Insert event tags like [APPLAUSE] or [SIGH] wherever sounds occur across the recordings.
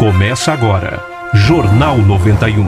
Começa agora, Jornal 91.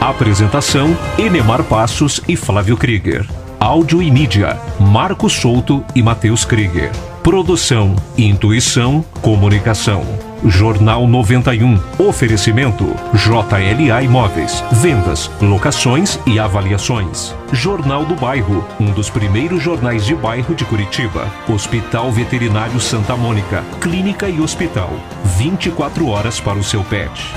Apresentação: Enemar Passos e Flávio Krieger. Áudio e mídia: Marcos Souto e Matheus Krieger. Produção, intuição, comunicação. Jornal 91. Oferecimento: JLA Imóveis. Vendas, locações e avaliações. Jornal do Bairro. Um dos primeiros jornais de bairro de Curitiba. Hospital Veterinário Santa Mônica. Clínica e hospital. 24 horas para o seu pet.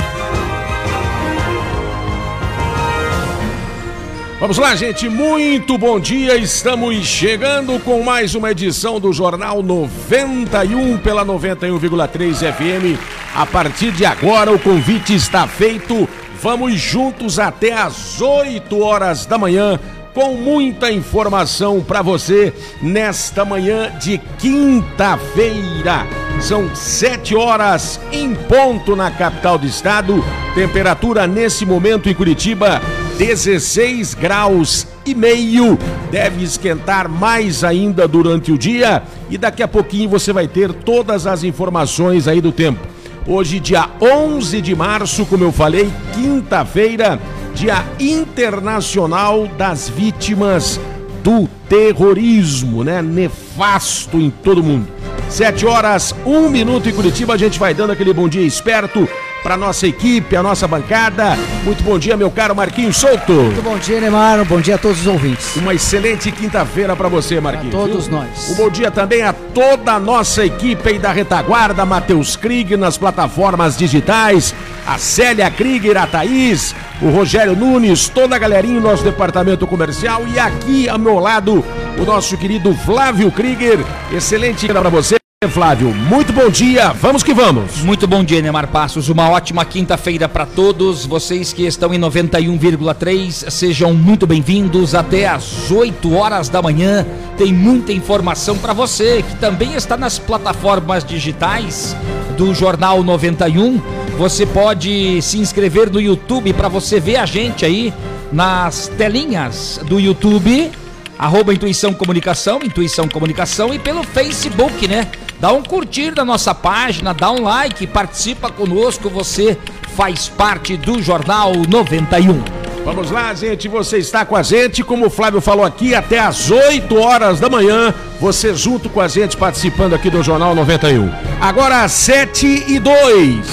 Vamos lá, gente. Muito bom dia. Estamos chegando com mais uma edição do Jornal 91 pela 91,3 FM. A partir de agora, o convite está feito. Vamos juntos até às 8 horas da manhã com muita informação para você nesta manhã de quinta-feira. São sete horas em ponto na capital do estado. Temperatura nesse momento em Curitiba 16 graus e meio. Deve esquentar mais ainda durante o dia e daqui a pouquinho você vai ter todas as informações aí do tempo. Hoje, dia 11 de março, como eu falei, quinta-feira, Dia Internacional das Vítimas do Terrorismo, né? Nefasto em todo mundo. Sete horas, um minuto em Curitiba, a gente vai dando aquele bom dia esperto para nossa equipe, a nossa bancada. Muito bom dia, meu caro Marquinhos Souto. Muito bom dia, Neymar. Bom dia a todos os ouvintes. Uma excelente quinta-feira para você, Marquinhos. A todos viu? nós. Um bom dia também a toda a nossa equipe aí da retaguarda, Matheus Krieg nas plataformas digitais, a Célia Krieger, a Thaís, o Rogério Nunes, toda a galerinha do nosso departamento comercial e aqui ao meu lado o nosso querido Flávio Krieger. Excelente para você. Flávio, muito bom dia, vamos que vamos. Muito bom dia, Neymar Passos. Uma ótima quinta-feira para todos. Vocês que estão em 91,3, sejam muito bem-vindos. Até às 8 horas da manhã tem muita informação para você que também está nas plataformas digitais do Jornal 91. Você pode se inscrever no YouTube para você ver a gente aí nas telinhas do YouTube arroba Intuição Comunicação, Intuição Comunicação e pelo Facebook, né? Dá um curtir na nossa página, dá um like, participa conosco, você faz parte do Jornal 91. Vamos lá, gente, você está com a gente, como o Flávio falou aqui, até às 8 horas da manhã, você junto com a gente participando aqui do Jornal 91. Agora às 7 e 2.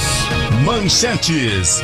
Manchetes.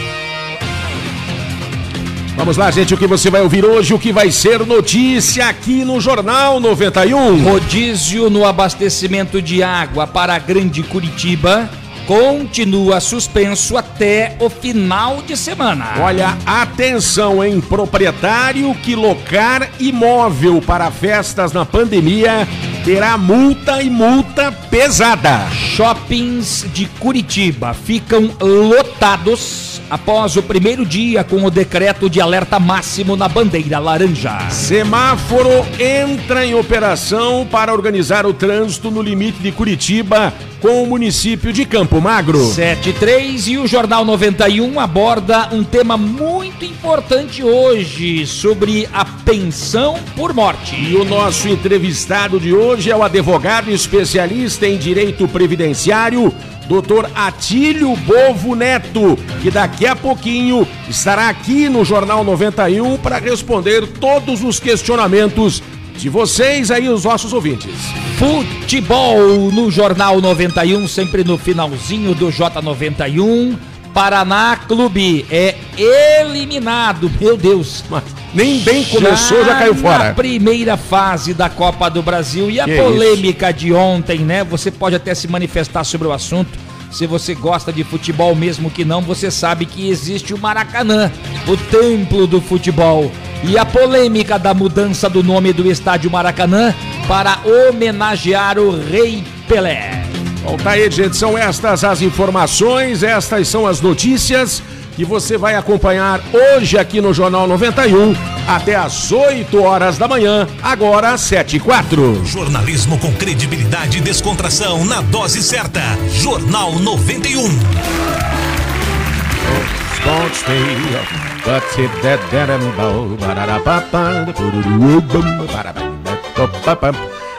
Vamos lá, gente, o que você vai ouvir hoje, o que vai ser notícia aqui no Jornal 91. Rodízio no abastecimento de água para a Grande Curitiba continua suspenso até o final de semana. Olha, atenção, em proprietário que locar imóvel para festas na pandemia terá multa e multa pesada. Shoppings de Curitiba ficam lotados após o primeiro dia com o decreto de alerta máximo na bandeira laranja. Semáforo entra em operação para organizar o trânsito no limite de Curitiba com o município de Campo Magro. 73 e o Jornal 91 aborda um tema muito importante hoje sobre a pensão por morte. E o nosso entrevistado de hoje é o advogado especialista em direito previdenciário doutor Atílio Bovo Neto, que daqui a pouquinho estará aqui no Jornal 91 para responder todos os questionamentos de vocês aí, os nossos ouvintes. Futebol no Jornal 91, sempre no finalzinho do J91. Paraná Clube é eliminado, meu Deus. Mas nem bem começou, já, já caiu fora. Na primeira fase da Copa do Brasil e a que polêmica de ontem, né? Você pode até se manifestar sobre o assunto. Se você gosta de futebol, mesmo que não, você sabe que existe o Maracanã, o templo do futebol. E a polêmica da mudança do nome do estádio Maracanã para homenagear o Rei Pelé. Bom, tá aí, gente. São estas as informações, estas são as notícias que você vai acompanhar hoje aqui no Jornal 91 até às 8 horas da manhã, agora às 7 e 4. Jornalismo com credibilidade e descontração na dose certa. Jornal 91.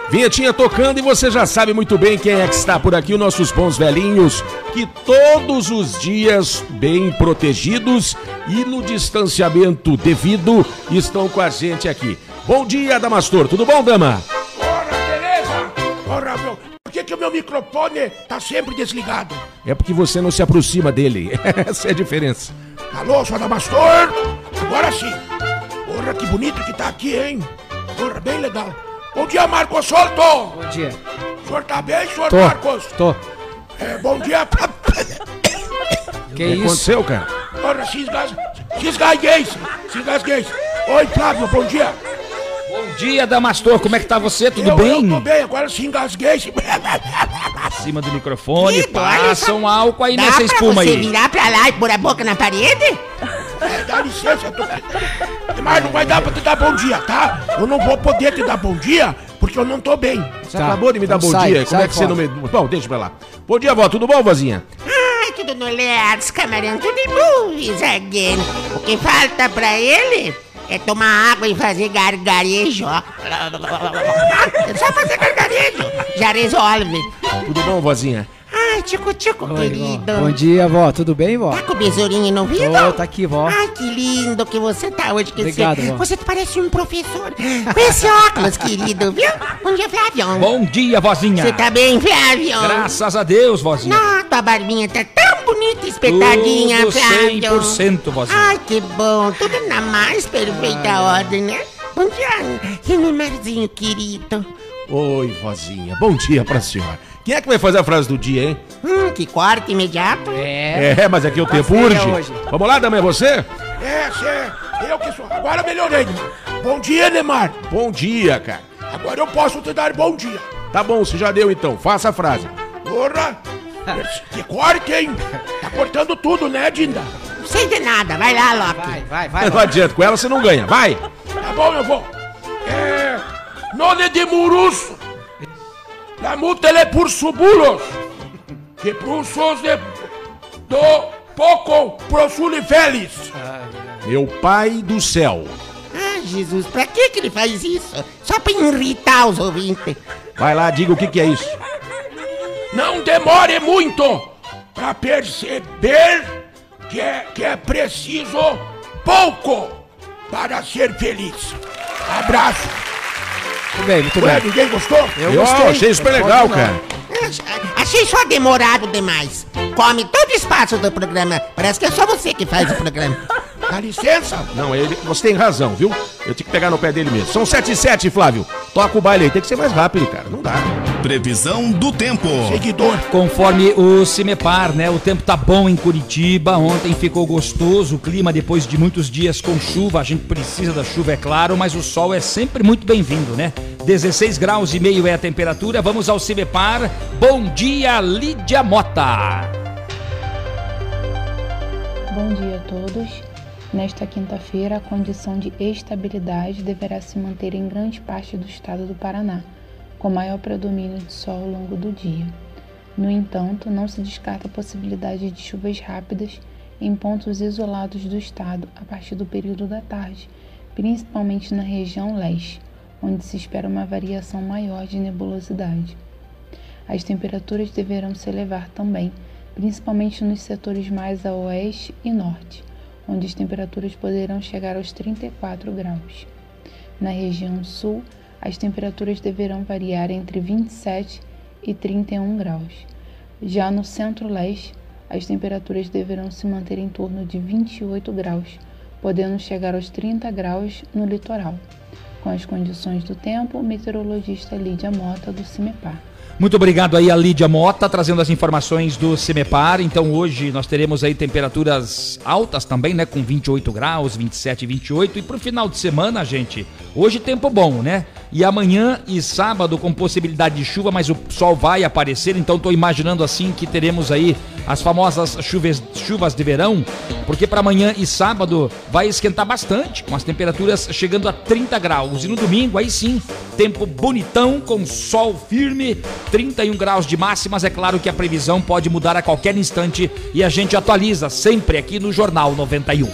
Vinhetinha tocando e você já sabe muito bem quem é que está por aqui, os nossos bons velhinhos, que todos os dias, bem protegidos e no distanciamento devido, estão com a gente aqui. Bom dia, Damastor. Tudo bom, dama? Ora, beleza? Ora, meu, por que, que o meu microfone tá sempre desligado? É porque você não se aproxima dele. [LAUGHS] Essa é a diferença. Alô, sou Adamastor? Agora sim. Ora, que bonito que tá aqui, hein? Ora, bem legal. Bom dia, Marcos Solto! Bom dia. O senhor tá bem, senhor Tô. Marcos? Tô. É, bom dia pra... [LAUGHS] O Que isso? aconteceu, cara? Ora, se esgas... se esgasguei, se esgasguei. Oi, Flávio, bom dia. Bom dia, Damastor. Como é que tá você? Tudo eu, bem? Eu tô bem, agora se engasguei. Acima do microfone. Ih, Passa um álcool aí Dá nessa pra espuma você aí. virar pra lá e pôr a boca na parede? É, dá licença, eu tô... Mas não vai dar pra te dar bom dia, tá? Eu não vou poder te dar bom dia, porque eu não tô bem. Você Tá, acabou de me dar então bom sai, dia. Como sai é que você fora. não me. Bom, deixa pra lá. Bom dia, vó. Tudo bom, vozinha? Ai, tudo no Lerds, camarão, tudo em movies again. O que falta pra ele é tomar água e fazer gargarejo. ó. É [LAUGHS] só fazer gargarejo, já resolve. Tudo bom, vozinha? Ai, tico-tico, Oi, querido. vó. Bom dia, vó. Tudo bem, vó? Tá com o besourinho no ouvido? Tô, tá aqui, vó. Ai, que lindo que você tá hoje. Que Obrigado, você, vó. você parece um professor. Com esse óculos, querido, viu? Bom dia, Flávio. Bom dia, vozinha. Você tá bem, Flávio? Graças a Deus, vozinha. Não, tua barbinha tá tão bonita, espetadinha, Tudo Flávio. 100%, vozinha. Ai, que bom. Tudo na mais perfeita ordem, né? Bom dia, Renemarzinho querido. Oi, vozinha. Bom dia pra senhora. Quem é que vai fazer a frase do dia, hein? Hum, que corte imediato. É. É, mas aqui o tempo urge. hoje. Vamos lá, dama, é você? É, cê, eu que sou. Agora melhorei. Bom dia, Neymar. Bom dia, cara. Agora eu posso te dar bom dia. Tá bom, você já deu então. Faça a frase. Porra! Que corte, hein? Tá cortando tudo, né, Dinda? Não sei de nada. Vai lá, Loki. Vai, vai, vai. Não adianta, com ela você não ganha. Vai! Tá bom, eu vou. É. None de murus. La mutele por subulos. Que prusos de. Do pouco prosuli felis. Meu pai do céu. Ah, Jesus, pra que que ele faz isso? Só pra irritar os ouvintes. Vai lá, diga o que, que é isso. Não demore muito pra perceber que é, que é preciso pouco para ser feliz. Abraço. Muito bem, muito Ué, bem. ninguém gostou? Eu Eu gostei. achei super legal, cara. Achei só demorado demais. Come todo o espaço do programa. Parece que é só você que faz o programa. Dá licença. Não, ele, você tem razão, viu? Eu tenho que pegar no pé dele mesmo. São 7 e 7, Flávio. Toca o baile aí. Tem que ser mais rápido, cara. Não dá. Previsão do tempo. Seguidor. Conforme o Cimepar, né? O tempo tá bom em Curitiba. Ontem ficou gostoso o clima depois de muitos dias com chuva. A gente precisa da chuva, é claro, mas o sol é sempre muito bem-vindo, né? 16 graus e meio é a temperatura. Vamos ao Cimepar. Bom dia, Lídia Mota. Bom dia a todos. Nesta quinta-feira, a condição de estabilidade deverá se manter em grande parte do estado do Paraná, com maior predomínio de sol ao longo do dia. No entanto, não se descarta a possibilidade de chuvas rápidas em pontos isolados do estado a partir do período da tarde, principalmente na região leste, onde se espera uma variação maior de nebulosidade. As temperaturas deverão se elevar também, principalmente nos setores mais a oeste e norte, onde as temperaturas poderão chegar aos 34 graus. Na região sul, as temperaturas deverão variar entre 27 e 31 graus. Já no centro-leste, as temperaturas deverão se manter em torno de 28 graus, podendo chegar aos 30 graus no litoral. Com as condições do tempo, meteorologista Lídia Mota, do CIMEPAR. Muito obrigado aí a Lídia Mota trazendo as informações do Cimepar. Então hoje nós teremos aí temperaturas altas também, né? Com 28 graus, 27 e 28. E pro final de semana, gente, hoje tempo bom, né? E amanhã e sábado com possibilidade de chuva, mas o sol vai aparecer. Então tô imaginando assim que teremos aí as famosas chuvas, chuvas de verão, porque para amanhã e sábado vai esquentar bastante, com as temperaturas chegando a 30 graus. E no domingo, aí sim, tempo bonitão, com sol firme, 31 graus de máximas. É claro que a previsão pode mudar a qualquer instante e a gente atualiza sempre aqui no Jornal 91.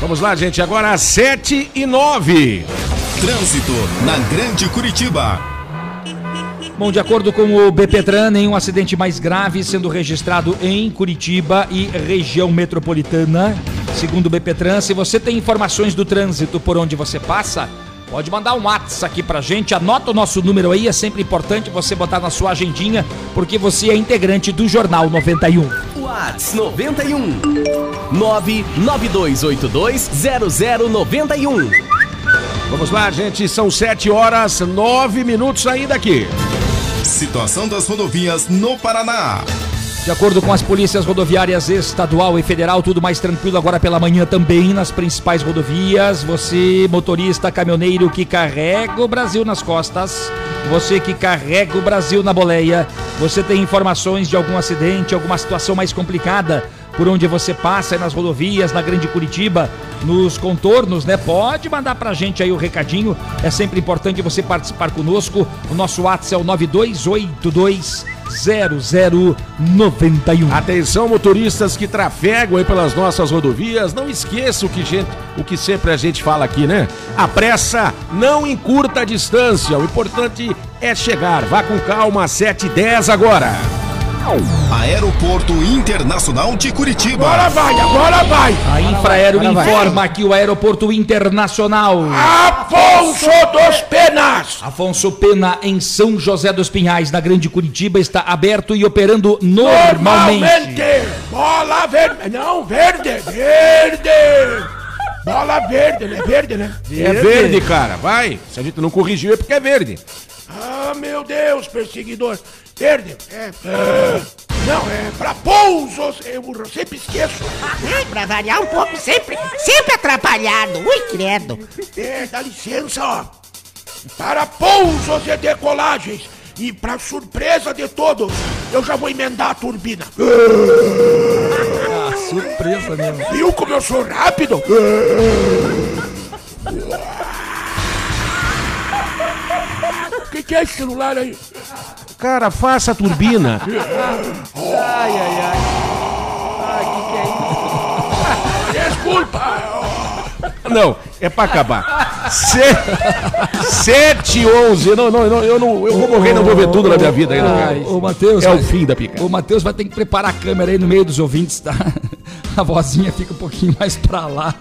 Vamos lá, gente. Agora às 7 e 9. Trânsito na Grande Curitiba. Bom, de acordo com o BPTran, nenhum acidente mais grave sendo registrado em Curitiba e região metropolitana. Segundo o BPTran, se você tem informações do trânsito por onde você passa, pode mandar um WhatsApp aqui pra gente. Anota o nosso número aí, é sempre importante você botar na sua agendinha, porque você é integrante do Jornal 91. Whats 91 992820091. Vamos lá, gente, são 7 horas, 9 minutos ainda aqui. Situação das rodovias no Paraná. De acordo com as polícias rodoviárias estadual e federal, tudo mais tranquilo agora pela manhã também nas principais rodovias. Você, motorista, caminhoneiro que carrega o Brasil nas costas, você que carrega o Brasil na boleia, você tem informações de algum acidente, alguma situação mais complicada por onde você passa nas rodovias, na Grande Curitiba, nos contornos, né? Pode mandar pra gente aí o recadinho. É sempre importante você participar conosco. O nosso WhatsApp é o 9282 0091. Atenção, motoristas que trafegam aí pelas nossas rodovias, não esqueça o que, gente, o que sempre a gente fala aqui, né? A pressa não encurta a distância, o importante é chegar. Vá com calma, 7 e 10 agora. Aeroporto Internacional de Curitiba. Agora vai, agora vai. A Infraero agora vai. informa que o Aeroporto Internacional Afonso dos Penas. Afonso Pena, em São José dos Pinhais, na Grande Curitiba, está aberto e operando normalmente. Normalmente. Bola verde. Não, verde. Verde. Bola verde, né? Verde, né? É verde, cara, vai. Se a gente não corrigiu é porque é verde. Ah, meu Deus, perseguidor. Verde. É. Não, é pra pousos. Eu sempre esqueço. Ai, pra variar um pouco, sempre, sempre atrapalhado. Ui, credo. É, dá licença, ó. Para pousos e decolagens. E pra surpresa de todos, eu já vou emendar a turbina. Surpresa mesmo. Viu como eu sou rápido? [LAUGHS] O que, que é esse celular aí? Cara, faça a turbina. [LAUGHS] Desculpa. Não, é pra acabar. Se... 7 e 11. Não, não, não, eu não, eu vou morrer e não vou ver tudo na minha vida ainda. cara. Ô, Matheus, É o vai- fim da pica. O Matheus vai ter que preparar a câmera aí no meio dos ouvintes, tá? A vozinha fica um pouquinho mais pra lá.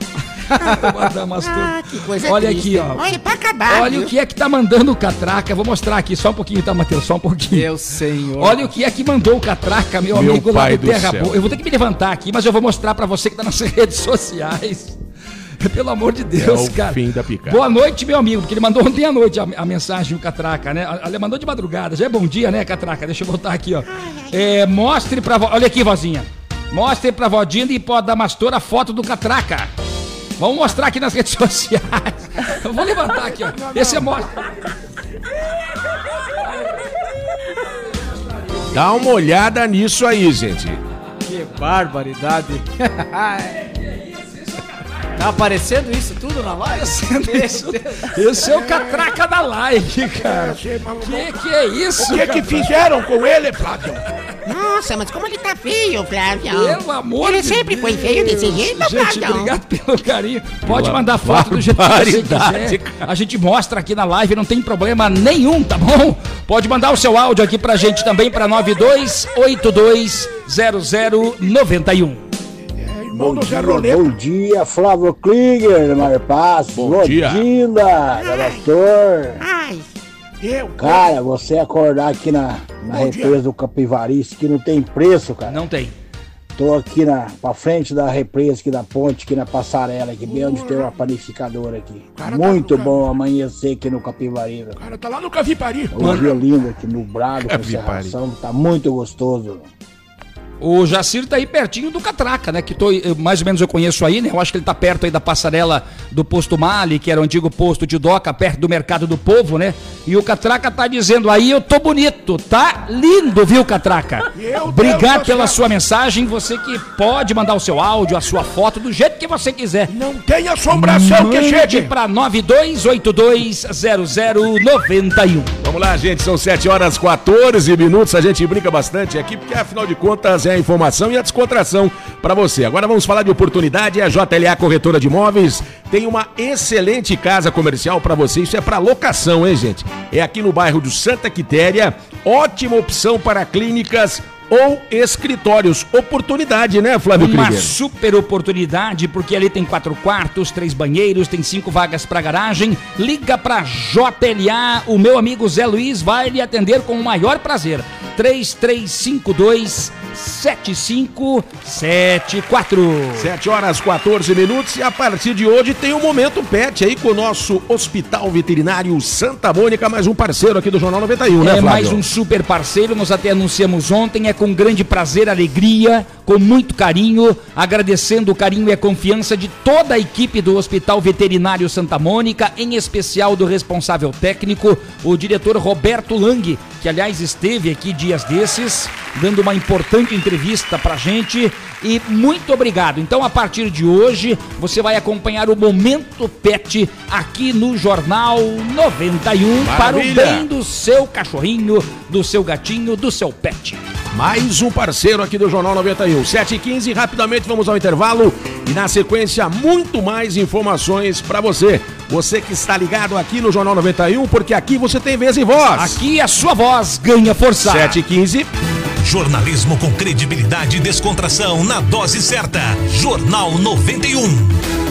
Ah, que coisa Olha triste. aqui, ó. Olha, pra acabar. Olha viu? o que é que tá mandando o Catraca. Vou mostrar aqui só um pouquinho, tá, Matheus? Só um pouquinho. Meu senhor. Olha o que é que mandou o Catraca, meu, Meu amigo lá do do Terra. Boa. Eu vou ter que me levantar aqui, mas eu vou mostrar pra você que tá nas [LAUGHS] redes sociais. [LAUGHS] Pelo amor de Deus, É o cara. fim da picada. Boa noite, meu amigo, porque ele mandou ontem à noite a, a mensagem, o Catraca, né? Ele mandou de madrugada. Já é bom dia, né, Catraca? Deixa eu botar aqui, ó. É, mostre pra... vo- Olha aqui, vozinha. Mostre pra Vodinha e pode dar Mastor a foto do Catraca. Vamos mostrar aqui nas redes [LAUGHS] sociais. Eu vou levantar aqui, ó. Esse é mostra. Dá uma olhada nisso aí, gente. Que barbaridade. [LAUGHS] tá aparecendo isso tudo na live? Esse é o Catraca da live, cara. Que que é isso, O que que cara? fizeram com ele, Flávio? Nossa, mas como ele tá feio, Flávio. Pelo amor Ele de sempre foi feio desse jeito, Gente, Flávio. obrigado pelo carinho. Pode Pela mandar foto do jeito que você quiser. A gente mostra aqui na live, não tem problema nenhum, tá bom? Pode mandar o seu áudio aqui pra gente também pra 92820091. É irmão do Zé Roleta. Bom dia, Flávio Krieger, Marpaz, Bom dia. Lodinda, Doutor. Ai, Eu, Cara, você acordar aqui na, na Bom dia. represa do Capivarice, que não tem preço, cara. Não tem. Tô aqui na, pra frente da represa, aqui da ponte, aqui na passarela, aqui bem onde tem uma panificadora aqui. Cara, tá Muito no bom amanhecer aqui no Capivari. cara tá lá no Cavipari. Um dia lindo aqui, nublado, com Capivari. serração, tá muito gostoso. O Jacir tá aí pertinho do Catraca, né? Que tô, mais ou menos eu conheço aí, né? Eu acho que ele tá perto aí da passarela do posto Mali, que era o antigo posto de Doca, perto do Mercado do Povo, né? E o Catraca tá dizendo aí, eu tô bonito, tá lindo, viu, Catraca? [LAUGHS] Obrigado do pela sua mensagem, você que pode mandar o seu áudio, a sua foto, do jeito que você quiser. Não tem assombração que Mande chegue. pra 92820091. Vamos lá, gente, são 7 horas 14 minutos. A gente brinca bastante aqui, porque afinal de contas é a informação e a descontração para você. Agora vamos falar de oportunidade. A JLA Corretora de Imóveis tem uma excelente casa comercial para você. Isso é para locação, hein, gente? É aqui no bairro do Santa Quitéria. Ótima opção para clínicas ou escritórios. Oportunidade, né, Flávio Uma Krieger? super oportunidade, porque ali tem quatro quartos, três banheiros, tem cinco vagas para garagem. Liga para JLA, o meu amigo Zé Luiz vai lhe atender com o maior prazer. 3352 7574. 7 horas 14 minutos e a partir de hoje tem o Momento Pet aí com o nosso Hospital Veterinário Santa Mônica, mais um parceiro aqui do Jornal 91, né, É Flávio? mais um super parceiro, nós até anunciamos ontem, é com grande prazer, alegria, com muito carinho, agradecendo o carinho e a confiança de toda a equipe do Hospital Veterinário Santa Mônica, em especial do responsável técnico, o diretor Roberto Lang, que aliás esteve aqui dias desses, dando uma importante entrevista pra gente. E muito obrigado. Então, a partir de hoje, você vai acompanhar o Momento Pet aqui no Jornal 91 para o Maravilha. bem do seu cachorrinho, do seu gatinho, do seu pet. Mais um parceiro aqui do Jornal 91. 7 e 15 rapidamente vamos ao intervalo e na sequência muito mais informações para você. Você que está ligado aqui no Jornal 91, porque aqui você tem vez e voz. Aqui a sua voz ganha força. 7 e 15 Jornalismo com credibilidade e descontração na dose certa. Jornal 91.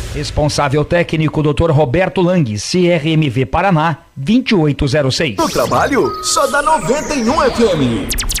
Responsável técnico Dr. Roberto Lang, CRMV Paraná, 2806. No trabalho, só dá 91 FM.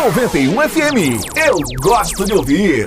91 FM. Eu gosto de ouvir.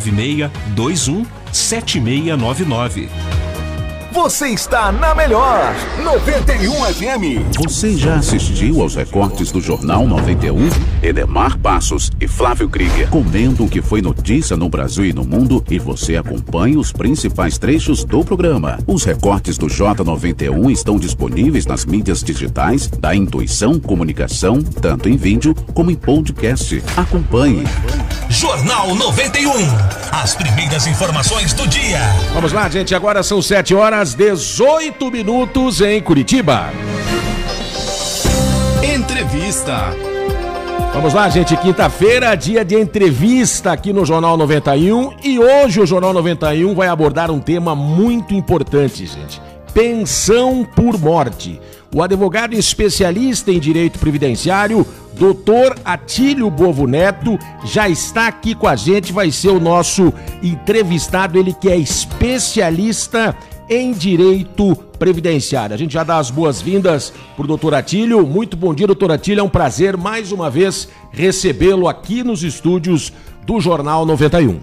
21 7699. Você está na melhor 91 FM. Você já assistiu aos recortes do Jornal 91? Edemar Passos e Flávio Krieger comendo o que foi notícia no Brasil e no mundo e você acompanha os principais trechos do programa. Os recortes do J91 estão disponíveis nas mídias digitais da Intuição Comunicação, tanto em vídeo como em podcast. Acompanhe. Jornal 91. As primeiras informações do dia. Vamos lá, gente. Agora são 7 horas 18 minutos em Curitiba. Entrevista. Vamos lá, gente. Quinta-feira, dia de entrevista aqui no Jornal 91. E hoje o Jornal 91 vai abordar um tema muito importante, gente: pensão por morte. O advogado especialista em direito previdenciário, doutor Atílio Bovo Neto, já está aqui com a gente, vai ser o nosso entrevistado, ele que é especialista em direito previdenciário. A gente já dá as boas-vindas para o doutor Atílio. Muito bom dia, doutor Atílio. É um prazer mais uma vez recebê-lo aqui nos estúdios do Jornal 91.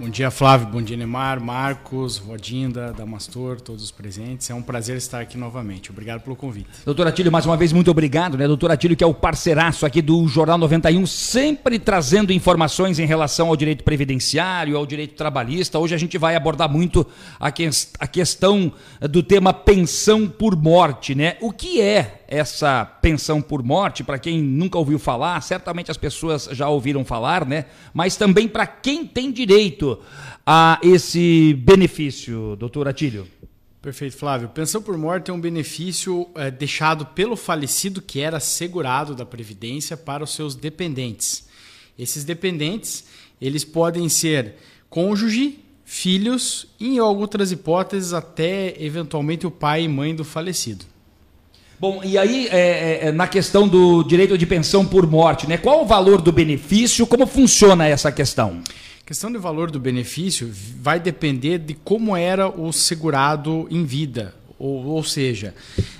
Bom dia, Flávio. Bom dia, Neymar, Marcos, Rodinda, Damastor, todos os presentes. É um prazer estar aqui novamente. Obrigado pelo convite. Doutor Atílio, mais uma vez, muito obrigado, né? Doutor Atílio, que é o parceiraço aqui do Jornal 91, sempre trazendo informações em relação ao direito previdenciário, ao direito trabalhista. Hoje a gente vai abordar muito a, que, a questão do tema pensão por morte, né? O que é essa pensão por morte, para quem nunca ouviu falar, certamente as pessoas já ouviram falar, né? Mas também para quem tem direito a esse benefício, doutor Atílio. Perfeito, Flávio. Pensão por morte é um benefício é, deixado pelo falecido que era segurado da Previdência para os seus dependentes. Esses dependentes, eles podem ser cônjuge, filhos e, em outras hipóteses, até eventualmente o pai e mãe do falecido. Bom, e aí, é, é, na questão do direito de pensão por morte, né? Qual o valor do benefício? Como funciona essa questão? A questão do valor do benefício vai depender de como era o segurado em vida. Ou, ou seja,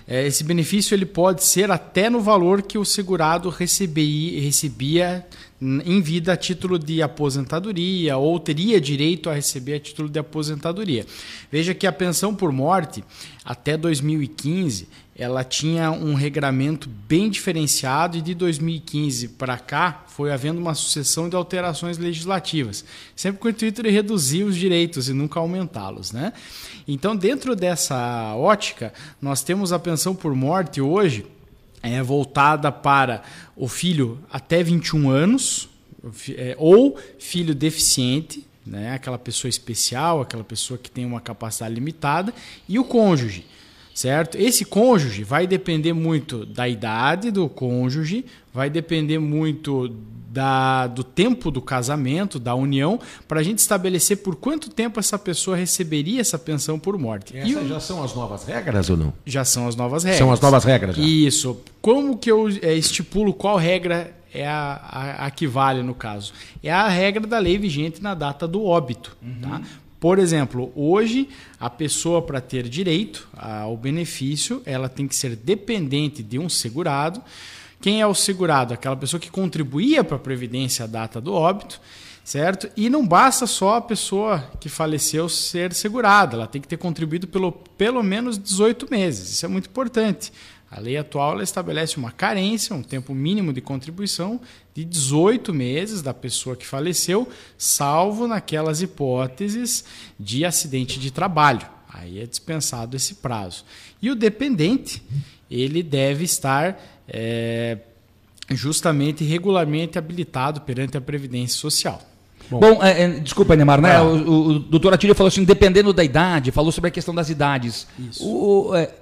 é, esse benefício ele pode ser até no valor que o segurado recebia em vida a título de aposentadoria ou teria direito a receber a título de aposentadoria. Veja que a pensão por morte até 2015 ela tinha um regramento bem diferenciado e de 2015 para cá foi havendo uma sucessão de alterações legislativas, sempre com o intuito de reduzir os direitos e nunca aumentá-los, né? Então, dentro dessa ótica, nós temos a pensão por morte hoje é voltada para o filho até 21 anos é, ou filho deficiente, né? Aquela pessoa especial, aquela pessoa que tem uma capacidade limitada e o cônjuge certo? Esse cônjuge vai depender muito da idade do cônjuge, vai depender muito da, do tempo do casamento, da união, para a gente estabelecer por quanto tempo essa pessoa receberia essa pensão por morte. Essas e já são as novas regras ou não? Já são as novas regras. São as novas regras. Já. Isso. Como que eu é, estipulo qual regra é a, a, a, que vale no caso? É a regra da lei vigente na data do óbito. Uhum. Tá? Por exemplo, hoje a pessoa para ter direito ao benefício, ela tem que ser dependente de um segurado. Quem é o segurado? Aquela pessoa que contribuía para a previdência à data do óbito, certo? E não basta só a pessoa que faleceu ser segurada, ela tem que ter contribuído pelo pelo menos 18 meses. Isso é muito importante. A lei atual estabelece uma carência, um tempo mínimo de contribuição de 18 meses da pessoa que faleceu, salvo naquelas hipóteses de acidente de trabalho. Aí é dispensado esse prazo. E o dependente, ele deve estar é, justamente regularmente habilitado perante a Previdência Social. Bom, Bom é, é, desculpa, Neymar, né? Ah. O, o, o doutor Atílio falou assim, dependendo da idade, falou sobre a questão das idades. Isso. O, é,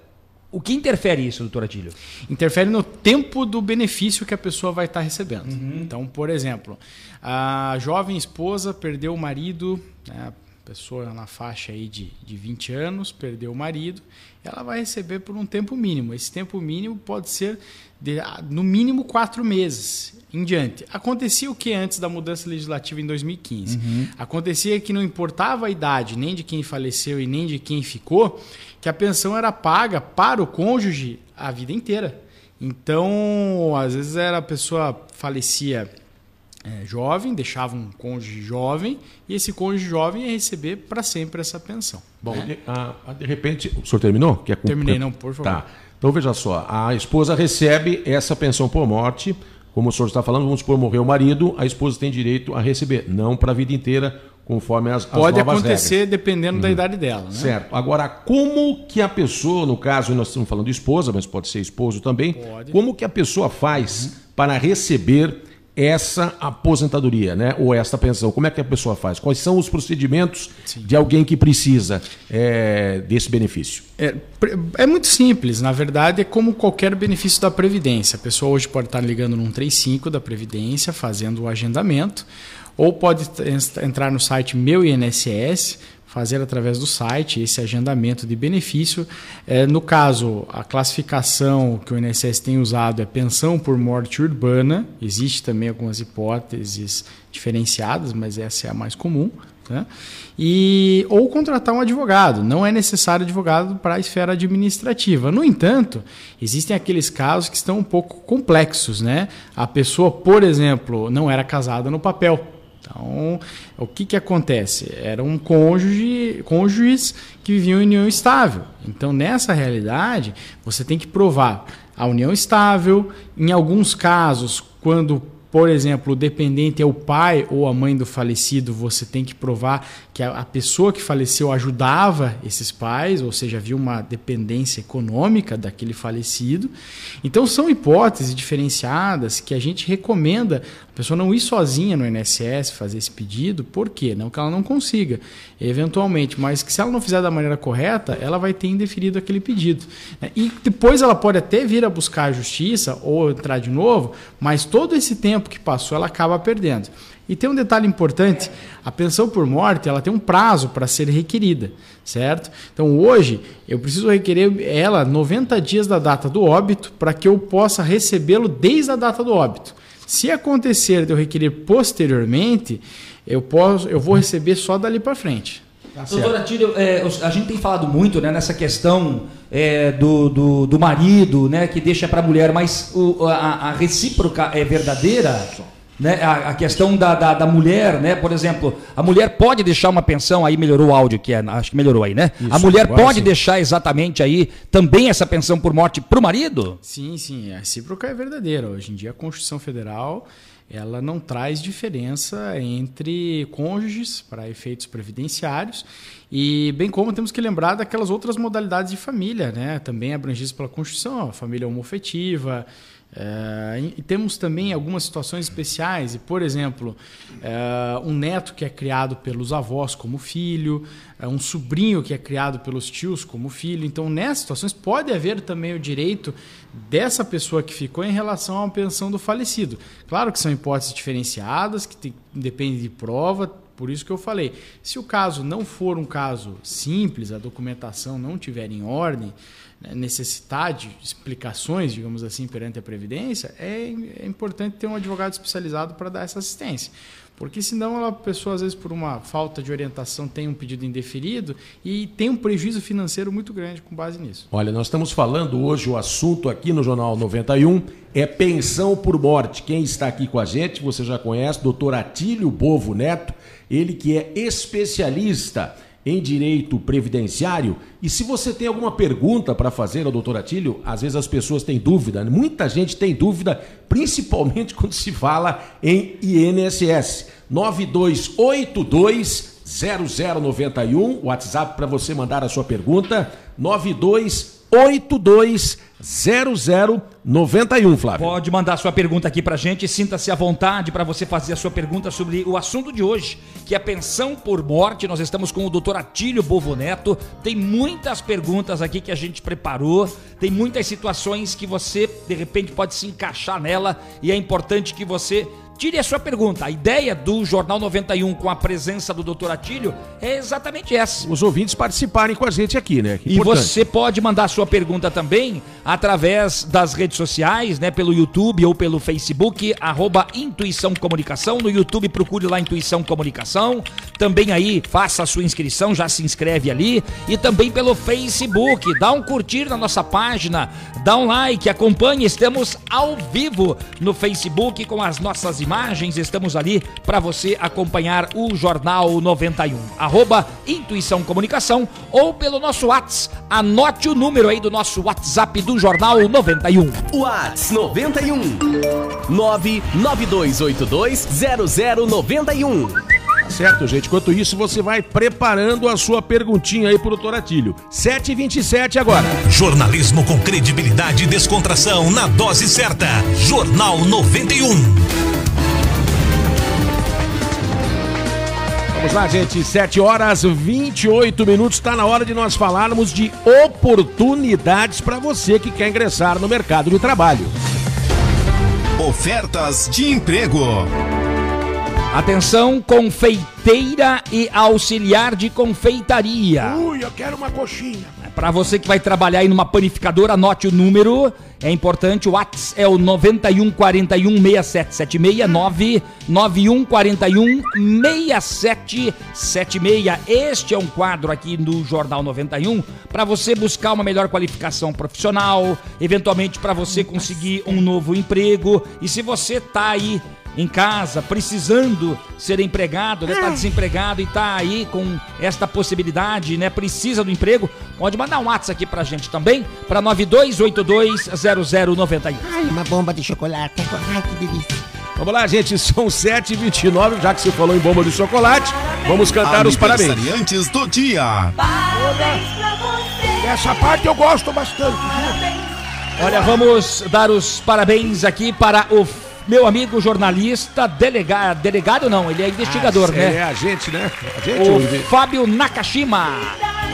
o que interfere isso, doutor Atílio? Interfere no tempo do benefício que a pessoa vai estar recebendo. Uhum. Então, por exemplo, a jovem esposa perdeu o marido, né, pessoa na faixa aí de, de 20 anos, perdeu o marido, ela vai receber por um tempo mínimo. Esse tempo mínimo pode ser de, no mínimo quatro meses em diante. Acontecia o que antes da mudança legislativa em 2015? Uhum. Acontecia que não importava a idade nem de quem faleceu e nem de quem ficou, que a pensão era paga para o cônjuge a vida inteira. Então, às vezes era a pessoa falecia é, jovem, deixava um cônjuge jovem, e esse cônjuge jovem ia receber para sempre essa pensão. Bom, né? de, a, a, de repente, o senhor terminou? Quer Terminei, não, por favor. Tá. Então veja só, a esposa recebe essa pensão por morte, como o senhor está falando, vamos supor, morreu o marido, a esposa tem direito a receber, não para a vida inteira, conforme as, as Pode acontecer regras. dependendo uhum. da idade dela. Né? Certo. Agora, como que a pessoa, no caso, nós estamos falando de esposa, mas pode ser esposo também, pode. como que a pessoa faz uhum. para receber essa aposentadoria, né? Ou esta pensão? Como é que a pessoa faz? Quais são os procedimentos Sim. de alguém que precisa é, desse benefício? É, é, muito simples, na verdade, é como qualquer benefício da Previdência. A pessoa hoje pode estar ligando num 35 da Previdência, fazendo o agendamento, ou pode entrar no site Meu INSS, fazer através do site esse agendamento de benefício. É, no caso, a classificação que o INSS tem usado é pensão por morte urbana. Existe também algumas hipóteses diferenciadas, mas essa é a mais comum. Né? E, ou contratar um advogado. Não é necessário advogado para a esfera administrativa. No entanto, existem aqueles casos que estão um pouco complexos. Né? A pessoa, por exemplo, não era casada no papel então, o que, que acontece? Era um cônjuge, cônjuges que viviam em união estável. Então, nessa realidade, você tem que provar a união estável. Em alguns casos, quando por exemplo, o dependente é o pai ou a mãe do falecido, você tem que provar que a, pessoa que faleceu ajudava esses pais, ou seja, havia uma dependência econômica daquele falecido. Então, são hipóteses diferenciadas que a gente recomenda a pessoa não ir sozinha no INSS fazer esse pedido, por quê? Não que ela não consiga, eventualmente, mas que se ela não fizer da maneira correta, ela vai ter indeferido aquele pedido. E depois ela pode até vir a buscar a justiça ou entrar de novo, mas todo esse tempo que passou ela acaba perdendo. E tem um detalhe importante: a pensão por morte ela tem um prazo para ser requerida, certo? Então hoje eu preciso requerer ela 90 dias da data do óbito para que eu possa recebê-lo desde a data do óbito. Se acontecer de eu requerer posteriormente, eu, posso, eu vou receber só dali para frente. Tá Doutor Atílio, é, a gente tem falado muito né, nessa questão é, do, do, do marido né, que deixa para a mulher, mas o- a, a recíproca é verdadeira? Né? A, a questão da, da, da mulher, né? por exemplo, a mulher pode deixar uma pensão, aí melhorou o áudio, que é, acho que melhorou aí, né? a Isso, mulher agora pode sim. deixar exatamente aí também essa pensão por morte para o marido? Sim, sim, a recíproca é verdadeira. Hoje em dia a Constituição Federal ela não traz diferença entre cônjuges para efeitos previdenciários e bem como temos que lembrar daquelas outras modalidades de família, né? Também abrangidas pela Constituição, a família homofetiva. Eh, e temos também algumas situações especiais, e, por exemplo, eh, um neto que é criado pelos avós como filho, eh, um sobrinho que é criado pelos tios como filho. Então, nessas situações, pode haver também o direito dessa pessoa que ficou em relação à pensão do falecido. Claro que são hipóteses diferenciadas, que tem, depende de prova, por isso que eu falei. Se o caso não for um caso simples, a documentação não tiver em ordem, necessitar de explicações, digamos assim, perante a Previdência, é, é importante ter um advogado especializado para dar essa assistência. Porque senão a pessoa, às vezes, por uma falta de orientação, tem um pedido indeferido e tem um prejuízo financeiro muito grande com base nisso. Olha, nós estamos falando hoje, o assunto aqui no Jornal 91 é pensão por morte. Quem está aqui com a gente, você já conhece, doutor Atílio Bovo Neto, ele que é especialista em direito previdenciário. E se você tem alguma pergunta para fazer ao doutor Atílio, às vezes as pessoas têm dúvida, né? muita gente tem dúvida, principalmente [LAUGHS] quando se fala em INSS. 9282 0091, WhatsApp para você mandar a sua pergunta, 9282 0091, Flávio. Pode mandar sua pergunta aqui pra gente, sinta-se à vontade para você fazer a sua pergunta sobre o assunto de hoje, que é pensão por morte. Nós estamos com o doutor Atílio Bovoneto. Tem muitas perguntas aqui que a gente preparou, tem muitas situações que você, de repente, pode se encaixar nela e é importante que você Tire a sua pergunta. A ideia do Jornal 91 com a presença do Dr. Atílio é exatamente essa. Os ouvintes participarem com a gente aqui, né? E você pode mandar a sua pergunta também através das redes sociais, né? Pelo YouTube ou pelo Facebook, arroba Intuição Comunicação. No YouTube procure lá Intuição Comunicação. Também aí faça a sua inscrição, já se inscreve ali. E também pelo Facebook. Dá um curtir na nossa página, dá um like, acompanhe. Estamos ao vivo no Facebook com as nossas imagens. Estamos ali para você acompanhar o Jornal 91. Arroba Intuição Comunicação ou pelo nosso WhatsApp. Anote o número aí do nosso WhatsApp do Jornal 91. Whats 91 992820091. Tá certo, gente. Enquanto isso, você vai preparando a sua perguntinha aí pro doutor Atílio. 7h27 agora. Jornalismo com credibilidade e descontração na dose certa. Jornal 91. Vamos lá, gente. 7 horas 28 minutos. Está na hora de nós falarmos de oportunidades para você que quer ingressar no mercado de trabalho. Ofertas de emprego. Atenção, confeiteira e auxiliar de confeitaria. Ui, eu quero uma coxinha. Para você que vai trabalhar aí numa panificadora, anote o número. É importante, o WhatsApp é o 9141 6776 99141 6776. Este é um quadro aqui no Jornal 91 para você buscar uma melhor qualificação profissional, eventualmente para você conseguir um novo emprego. E se você tá aí em casa, precisando ser empregado, né? Tá desempregado e tá aí com esta possibilidade, né? Precisa do emprego, pode mandar um WhatsApp aqui pra gente também, pra 92820091. Ai, uma bomba de chocolate. Ai, que delícia. Vamos lá, gente, são 7h29, já que você falou em bomba de chocolate, vamos cantar os parabéns. Aniversariantes do dia. Essa parte eu gosto bastante. Olha, vamos dar os parabéns aqui para o meu amigo jornalista, delegado, delegado não, ele é investigador, Ah, né? É a gente, né? A gente, O o- Fábio Nakashima.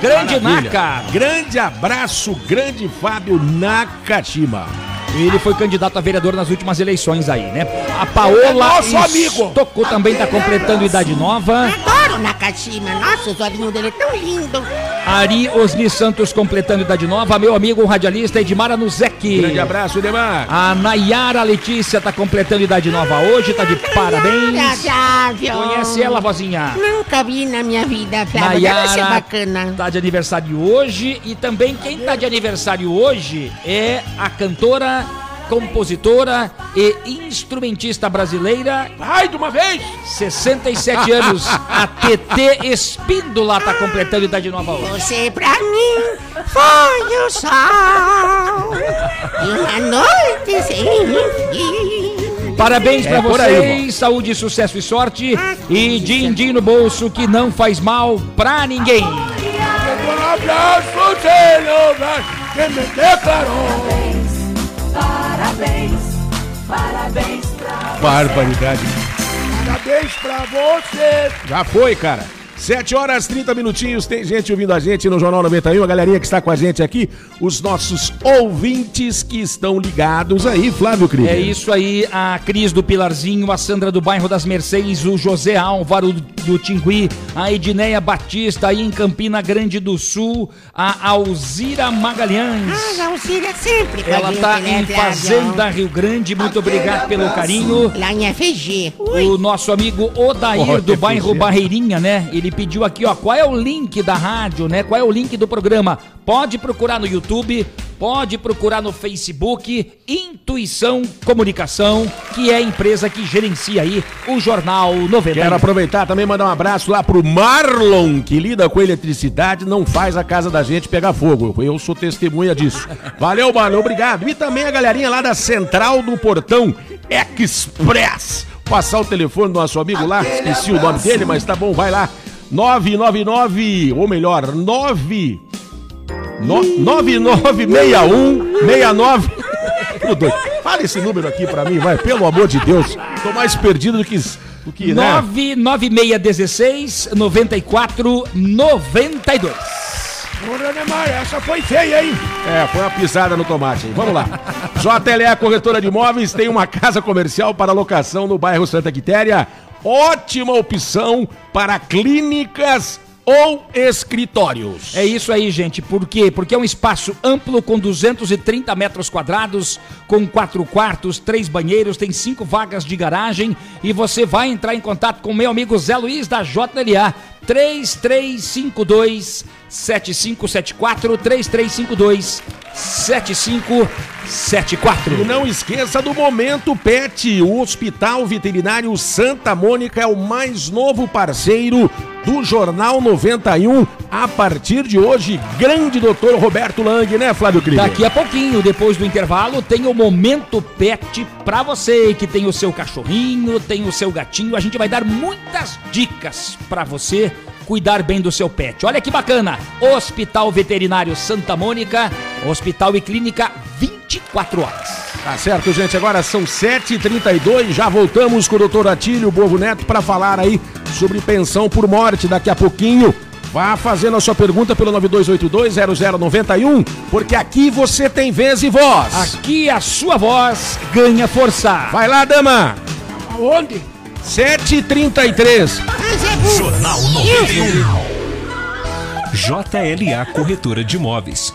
Grande Maravilha. Naka. Grande abraço, grande Fábio Nakashima. Ele foi candidato a vereador nas últimas eleições aí, né? A Paola nosso amigo. Estocou também tá completando idade nova. Adoro Nakashima. Nossa, os olhinhos dele é tão lindo. Ari Osni Santos completando idade nova. Meu amigo o radialista Edmar Anuzek. Grande abraço, Edemar. A Nayara Letícia tá completando idade nova hoje, tá de parabéns. Flávio. Conhece ela, vozinha? Nunca vi na minha vida, Flávio. Deve ser Nayara bacana. tá de aniversário hoje e também quem tá de aniversário hoje é a cantora, compositora e instrumentista brasileira. Ai, de uma vez! 67 [LAUGHS] anos, a TT Espíndola tá completando idade nova hoje. Você pra mim foi o sol e uma noite sem fim. Parabéns É pra por aí, vocês, saúde, sucesso e sorte e din-din no bolso que não faz mal pra ninguém. Um abraço, que me declarou. Parabéns, parabéns pra Barbaridade. Parabéns pra você. Já foi, cara. 7 horas 30 minutinhos, tem gente ouvindo a gente no Jornal 91, a galerinha que está com a gente aqui, os nossos ouvintes que estão ligados aí, Flávio Cris. É isso aí, a Cris do Pilarzinho, a Sandra do bairro das Mercedes, o José Álvaro do Tingui, a Edneia Batista aí em Campina Grande do Sul, a Alzira Magalhães. Ah, Alcira sempre com a Ela gente, tá né, em? Fazenda Rio Grande, muito obrigado pelo carinho. Lá em FG. O nosso amigo Odair do bairro FG. Barreirinha, né? Ele pediu aqui, ó, qual é o link da rádio, né? Qual é o link do programa? Pode procurar no YouTube, pode procurar no Facebook, Intuição Comunicação, que é a empresa que gerencia aí o Jornal 90. Quero aproveitar também e mandar um abraço lá pro Marlon, que lida com eletricidade, não faz a casa da gente pegar fogo. Eu sou testemunha disso. [LAUGHS] Valeu, Marlon, obrigado. E também a galerinha lá da Central do Portão Express. Passar o telefone do nosso amigo lá, esqueci o nome dele, mas tá bom, vai lá. 999, ou melhor, 9 no, 9961 69 [LAUGHS] Ô, doido, Fala esse número aqui pra mim, vai, pelo amor de Deus. Tô mais perdido do que, do que né? 99616 94 92. Ô, Neymar, essa foi feia, hein? É, foi uma pisada no tomate. hein? Vamos lá. JLE Corretora de Imóveis tem uma casa comercial para locação no bairro Santa Quitéria. Ótima opção para clínicas ou escritórios. É isso aí, gente. Por quê? Porque é um espaço amplo com 230 metros quadrados, com quatro quartos, três banheiros, tem cinco vagas de garagem e você vai entrar em contato com meu amigo Zé Luiz da JLA. 3352 7574 3352 7574. E não esqueça do Momento Pet. O Hospital Veterinário Santa Mônica é o mais novo parceiro do Jornal 91. A partir de hoje, grande doutor Roberto Lang, né, Flávio Krieger? Daqui a pouquinho, depois do intervalo, tem o Momento Pet pra você que tem o seu cachorrinho, tem o seu gatinho. A gente vai dar muitas dicas pra você cuidar bem do seu pet. Olha que bacana! Hospital Veterinário Santa Mônica, hospital e clínica 24 horas. Tá certo, gente. Agora são 7h32. Já voltamos com o doutor Atílio Bovo Neto para falar aí sobre pensão por morte daqui a pouquinho. Vá fazendo a sua pergunta pelo 92820091, porque aqui você tem vez e voz. Aqui a sua voz ganha força. Vai lá, dama. Aonde? 7h33. Jornal 91. JLA Corretora de Imóveis.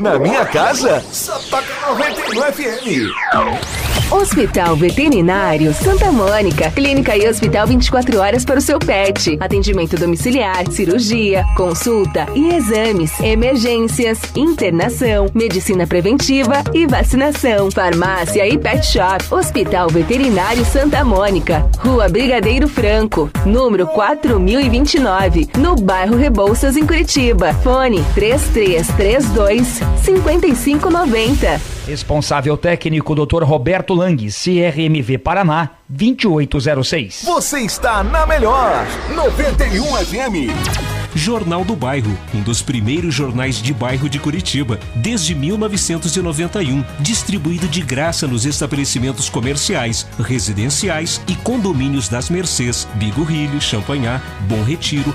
Na minha casa, só toca 91 FM. Hospital Veterinário Santa Mônica. Clínica e hospital 24 horas para o seu pet. Atendimento domiciliar, cirurgia, consulta e exames, emergências, internação, medicina preventiva e vacinação. Farmácia e pet shop. Hospital Veterinário Santa Mônica. Rua Brigadeiro Franco, número 4029, no bairro Rebouças, em Curitiba. Fone 3332 5590. Responsável técnico Dr. Roberto Lang, CRMV Paraná, 2806. Você está na melhor 91 FM. Jornal do Bairro, um dos primeiros jornais de bairro de Curitiba, desde 1991, distribuído de graça nos estabelecimentos comerciais, residenciais e condomínios das Mercês, Bigorrilho, Champanhar, Bom Retiro,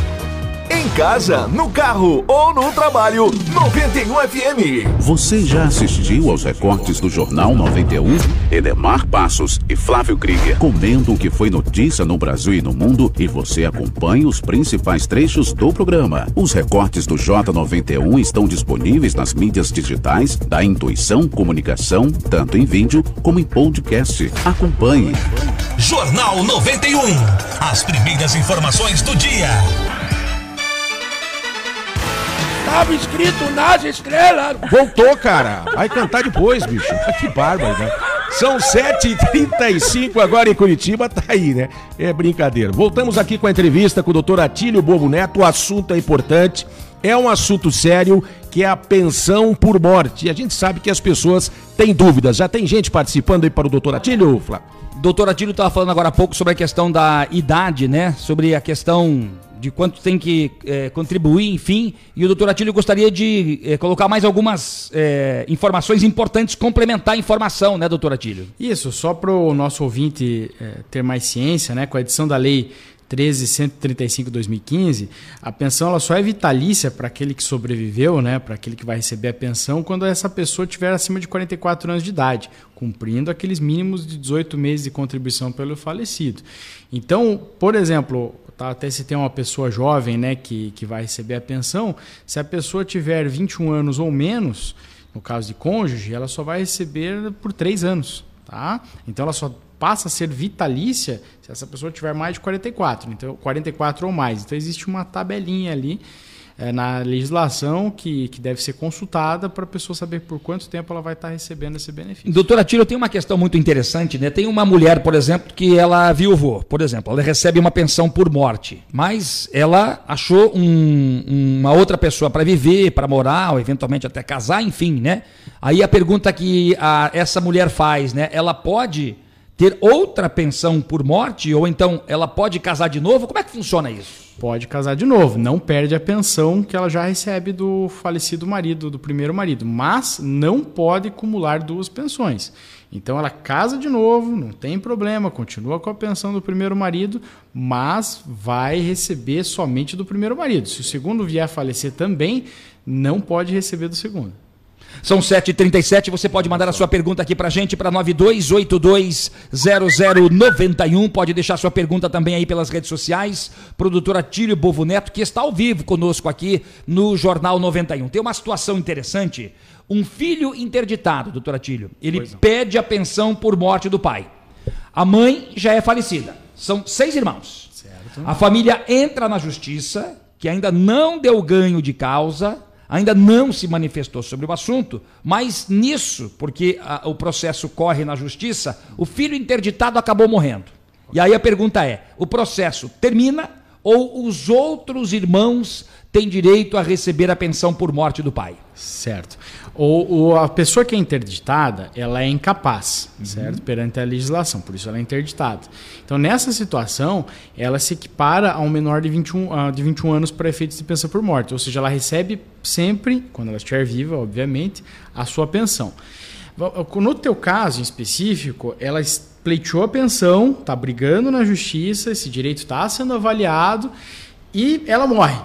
Em casa, no carro ou no trabalho, 91 FM. Você já assistiu aos recortes do Jornal 91? Edemar Passos e Flávio Krieger comentam o que foi notícia no Brasil e no mundo e você acompanha os principais trechos do programa. Os recortes do J91 estão disponíveis nas mídias digitais da Intuição Comunicação, tanto em vídeo como em podcast. Acompanhe. Jornal 91. As primeiras informações do dia. Estava escrito nas estrelas. Voltou, cara. Vai cantar depois, bicho. Que bárbaro, né? São 7h35 agora em Curitiba, tá aí, né? É brincadeira. Voltamos aqui com a entrevista com o doutor Atílio Bobo Neto. O assunto é importante, é um assunto sério, que é a pensão por morte. E a gente sabe que as pessoas têm dúvidas. Já tem gente participando aí para o doutor Atílio, Flávio? Doutor Atílio estava falando agora há pouco sobre a questão da idade, né? Sobre a questão de quanto tem que é, contribuir, enfim. E o doutor Atílio gostaria de é, colocar mais algumas é, informações importantes, complementar a informação, né, doutor Atílio? Isso, só para o nosso ouvinte é, ter mais ciência, né, com a edição da lei 13.135/2015, a pensão ela só é vitalícia para aquele que sobreviveu, né, para aquele que vai receber a pensão, quando essa pessoa tiver acima de 44 anos de idade, cumprindo aqueles mínimos de 18 meses de contribuição pelo falecido. Então, por exemplo, tá, até se tem uma pessoa jovem, né, que, que vai receber a pensão, se a pessoa tiver 21 anos ou menos, no caso de cônjuge, ela só vai receber por 3 anos, tá? Então ela só passa a ser vitalícia se essa pessoa tiver mais de 44, então 44 ou mais. Então existe uma tabelinha ali é, na legislação que, que deve ser consultada para a pessoa saber por quanto tempo ela vai estar recebendo esse benefício. Doutora Tiro, tem uma questão muito interessante, né? Tem uma mulher, por exemplo, que ela viuvou, por exemplo, ela recebe uma pensão por morte, mas ela achou um, uma outra pessoa para viver, para morar, ou eventualmente até casar, enfim, né? Aí a pergunta que a, essa mulher faz, né? Ela pode ter outra pensão por morte ou então ela pode casar de novo? Como é que funciona isso? Pode casar de novo, não perde a pensão que ela já recebe do falecido marido, do primeiro marido, mas não pode acumular duas pensões. Então ela casa de novo, não tem problema, continua com a pensão do primeiro marido, mas vai receber somente do primeiro marido. Se o segundo vier a falecer também, não pode receber do segundo. São 7h37, você pode mandar a sua pergunta aqui pra gente, para 92820091. Pode deixar sua pergunta também aí pelas redes sociais. Produtora Tírio Bovo Neto, que está ao vivo conosco aqui no Jornal 91. Tem uma situação interessante. Um filho interditado, doutora Tílio, ele pede a pensão por morte do pai. A mãe já é falecida. São seis irmãos. Certo. A família entra na justiça, que ainda não deu ganho de causa, ainda não se manifestou sobre o assunto, mas nisso, porque a, o processo corre na justiça, o filho interditado acabou morrendo. E aí a pergunta é: o processo termina ou os outros irmãos têm direito a receber a pensão por morte do pai? Certo. Ou, ou a pessoa que é interditada, ela é incapaz, certo? Perante a legislação, por isso ela é interditada. Então, nessa situação, ela se equipara a um menor de 21, ah, de 21 anos para efeitos de pensão por morte. Ou seja, ela recebe sempre, quando ela estiver viva, obviamente, a sua pensão. No teu caso em específico, ela pleiteou a pensão, está brigando na justiça, esse direito está sendo avaliado e ela morre.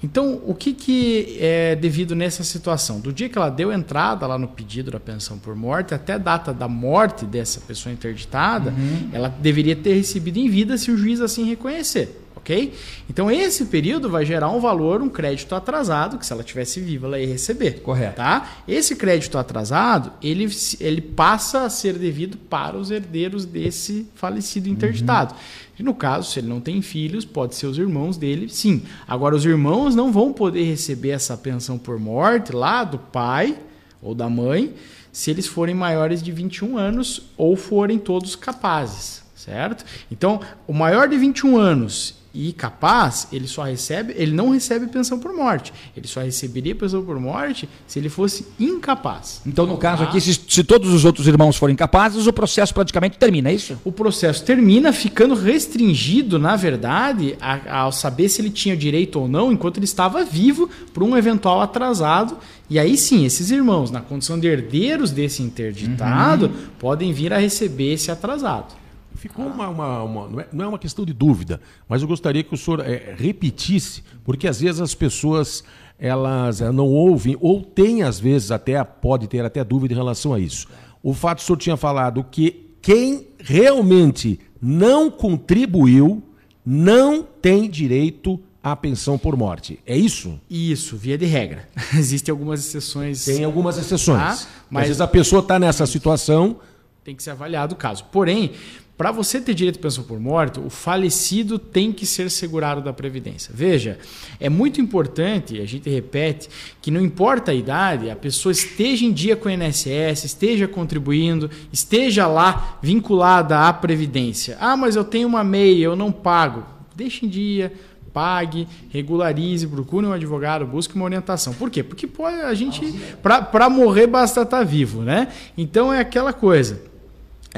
Então, o que, que é devido nessa situação? Do dia que ela deu entrada lá no pedido da pensão por morte até a data da morte dessa pessoa interditada, Uhum. ela deveria ter recebido em vida se o juiz assim reconhecer. Ok? Então, esse período vai gerar um valor, um crédito atrasado, que se ela tivesse viva, ela ia receber. Correto. Tá? Esse crédito atrasado, ele, ele passa a ser devido para os herdeiros desse falecido interditado. E no caso, se ele não tem filhos, pode ser os irmãos dele, sim. Agora, os irmãos não vão poder receber essa pensão por morte lá do pai ou da mãe, se eles forem maiores de 21 anos ou forem todos capazes, certo? Então, o maior de 21 anos e capaz, ele só recebe, ele não recebe pensão por morte. Ele só receberia pensão por morte se ele fosse incapaz. Então, no caso Tá? aqui, se, se todos os outros irmãos forem capazes, o processo praticamente termina, é isso? O processo termina ficando restringido, na verdade, ao saber se ele tinha direito ou não, enquanto ele estava vivo, para um eventual atrasado. E aí sim, esses irmãos, na condição de herdeiros desse interditado, Uhum. podem vir a receber esse atrasado. Ficou uma, uma- uma- não, é, não é uma questão de dúvida, mas eu gostaria que o senhor eh, repetisse, porque às vezes as pessoas elas eh, não ouvem ou tem às vezes até pode ter até dúvida em relação a isso. O fato que o senhor tinha falado que quem realmente não contribuiu não tem direito à pensão por morte. É isso? Isso, via de regra. [LAUGHS] Existem algumas exceções. Tem algumas exceções. Tá? Às Mas vezes a pessoa está nessa situação. tem que ser avaliado o caso. Porém, para você ter direito à pensão por morte, o falecido tem que ser segurado da Previdência. Veja, é muito importante, a gente repete, que não importa a idade, a pessoa esteja em dia com o INSS, esteja contribuindo, esteja lá vinculada à Previdência. Ah, mas eu tenho uma MEI, eu não pago. Deixe em dia, pague, regularize, procure um advogado, busque uma orientação. Por quê? Porque pode, a gente, para morrer, basta estar vivo, né? Então é aquela coisa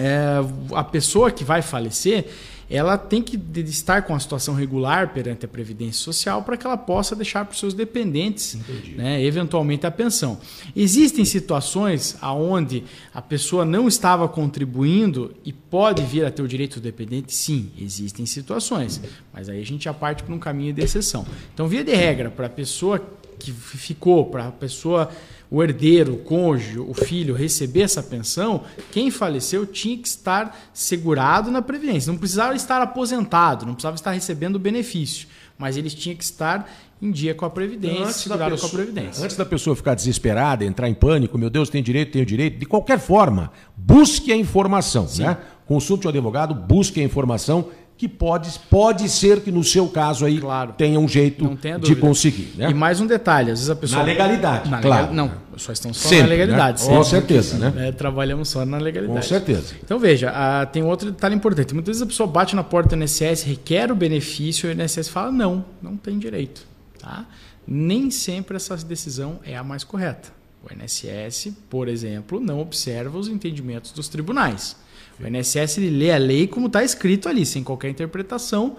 é, a pessoa que vai falecer, ela tem que estar com a situação regular perante a Previdência Social para que ela possa deixar para os seus dependentes, né, eventualmente, a pensão. Existem situações onde a pessoa não estava contribuindo e pode vir a ter o direito do dependente? Sim, existem situações, mas aí a gente já parte para um caminho de exceção. Então, via de regra, para a pessoa que ficou, para a pessoa o herdeiro, o cônjuge, o filho receber essa pensão, quem faleceu tinha que estar segurado na Previdência. Não precisava estar aposentado, não precisava estar recebendo o benefício, mas eles tinham que estar em dia com a Previdência, Antes segurado pessoa, com a Previdência. antes da pessoa ficar desesperada, entrar em pânico, meu Deus, tem direito, tenho direito, de qualquer forma, busque a informação, né? Consulte um advogado, busque a informação, que pode, pode ser que no seu caso aí tenha um jeito de conseguir. Né? E mais um detalhe, às vezes a pessoa... Na legalidade, Na claro. Não, só estamos só Sempre, na legalidade. né? Com certeza, porque, né? é, trabalhamos só na legalidade. Com certeza. Então veja, ah, tem outro detalhe importante. Muitas vezes a pessoa bate na porta do INSS, requer o benefício e o INSS fala não, não tem direito. Tá? Nem sempre essa decisão é a mais correta. O INSS, por exemplo, não observa os entendimentos dos tribunais. O INSS ele lê a lei como está escrito ali, sem qualquer interpretação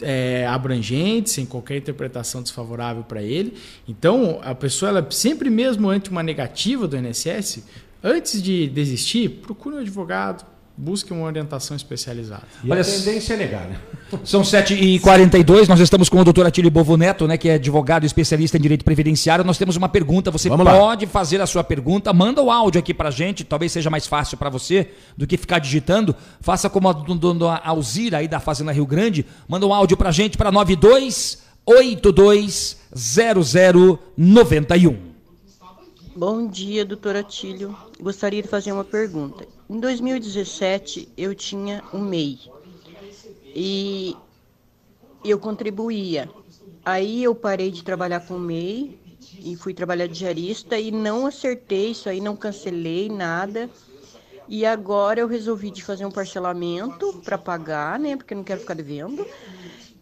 é, abrangente, sem qualquer interpretação desfavorável para ele. Então, a pessoa, ela sempre mesmo ante uma negativa do INSS, antes de desistir, procure um advogado, busque uma orientação especializada. E a tendência é negar, né? [LAUGHS] São 7h42, nós estamos com o doutor Atílio Bovo Neto, né, que é advogado e especialista em direito previdenciário. Nós temos uma pergunta, você Vamos lá. pode fazer a sua pergunta, manda o áudio aqui pra gente, talvez seja mais fácil para você do que ficar digitando. Faça como a do- do- do- a Alzira aí da Fazenda Rio Grande, manda um áudio pra gente para 92820091. Bom dia, doutora Tílio. Gostaria de fazer uma pergunta. Em 2017, eu tinha um MEI e eu contribuía. Aí eu parei de trabalhar com o MEI e fui trabalhar de diarista e não acertei isso aí, não cancelei nada. E agora eu resolvi de fazer um parcelamento para pagar, né? Porque eu não quero ficar devendo.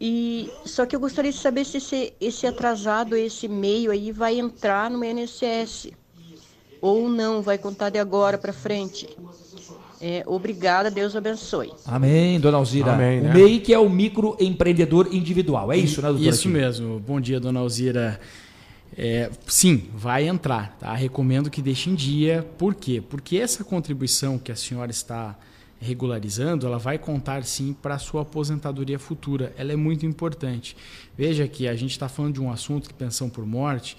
E só que eu gostaria de saber se esse, esse atrasado, esse meio aí vai entrar no INSS ou não, vai contar de agora para frente. É, obrigada, Deus abençoe. Amém, dona Alzira. Amém, né? O MEI que é o microempreendedor individual, é isso, né, doutora Isso mesmo. Bom dia, dona Alzira. É, sim, vai entrar. Tá? Recomendo que deixe em dia. Por quê? Porque essa contribuição que a senhora está regularizando, ela vai contar sim para a sua aposentadoria futura. Ela é muito importante. Veja que a gente está falando de um assunto que pensão por morte,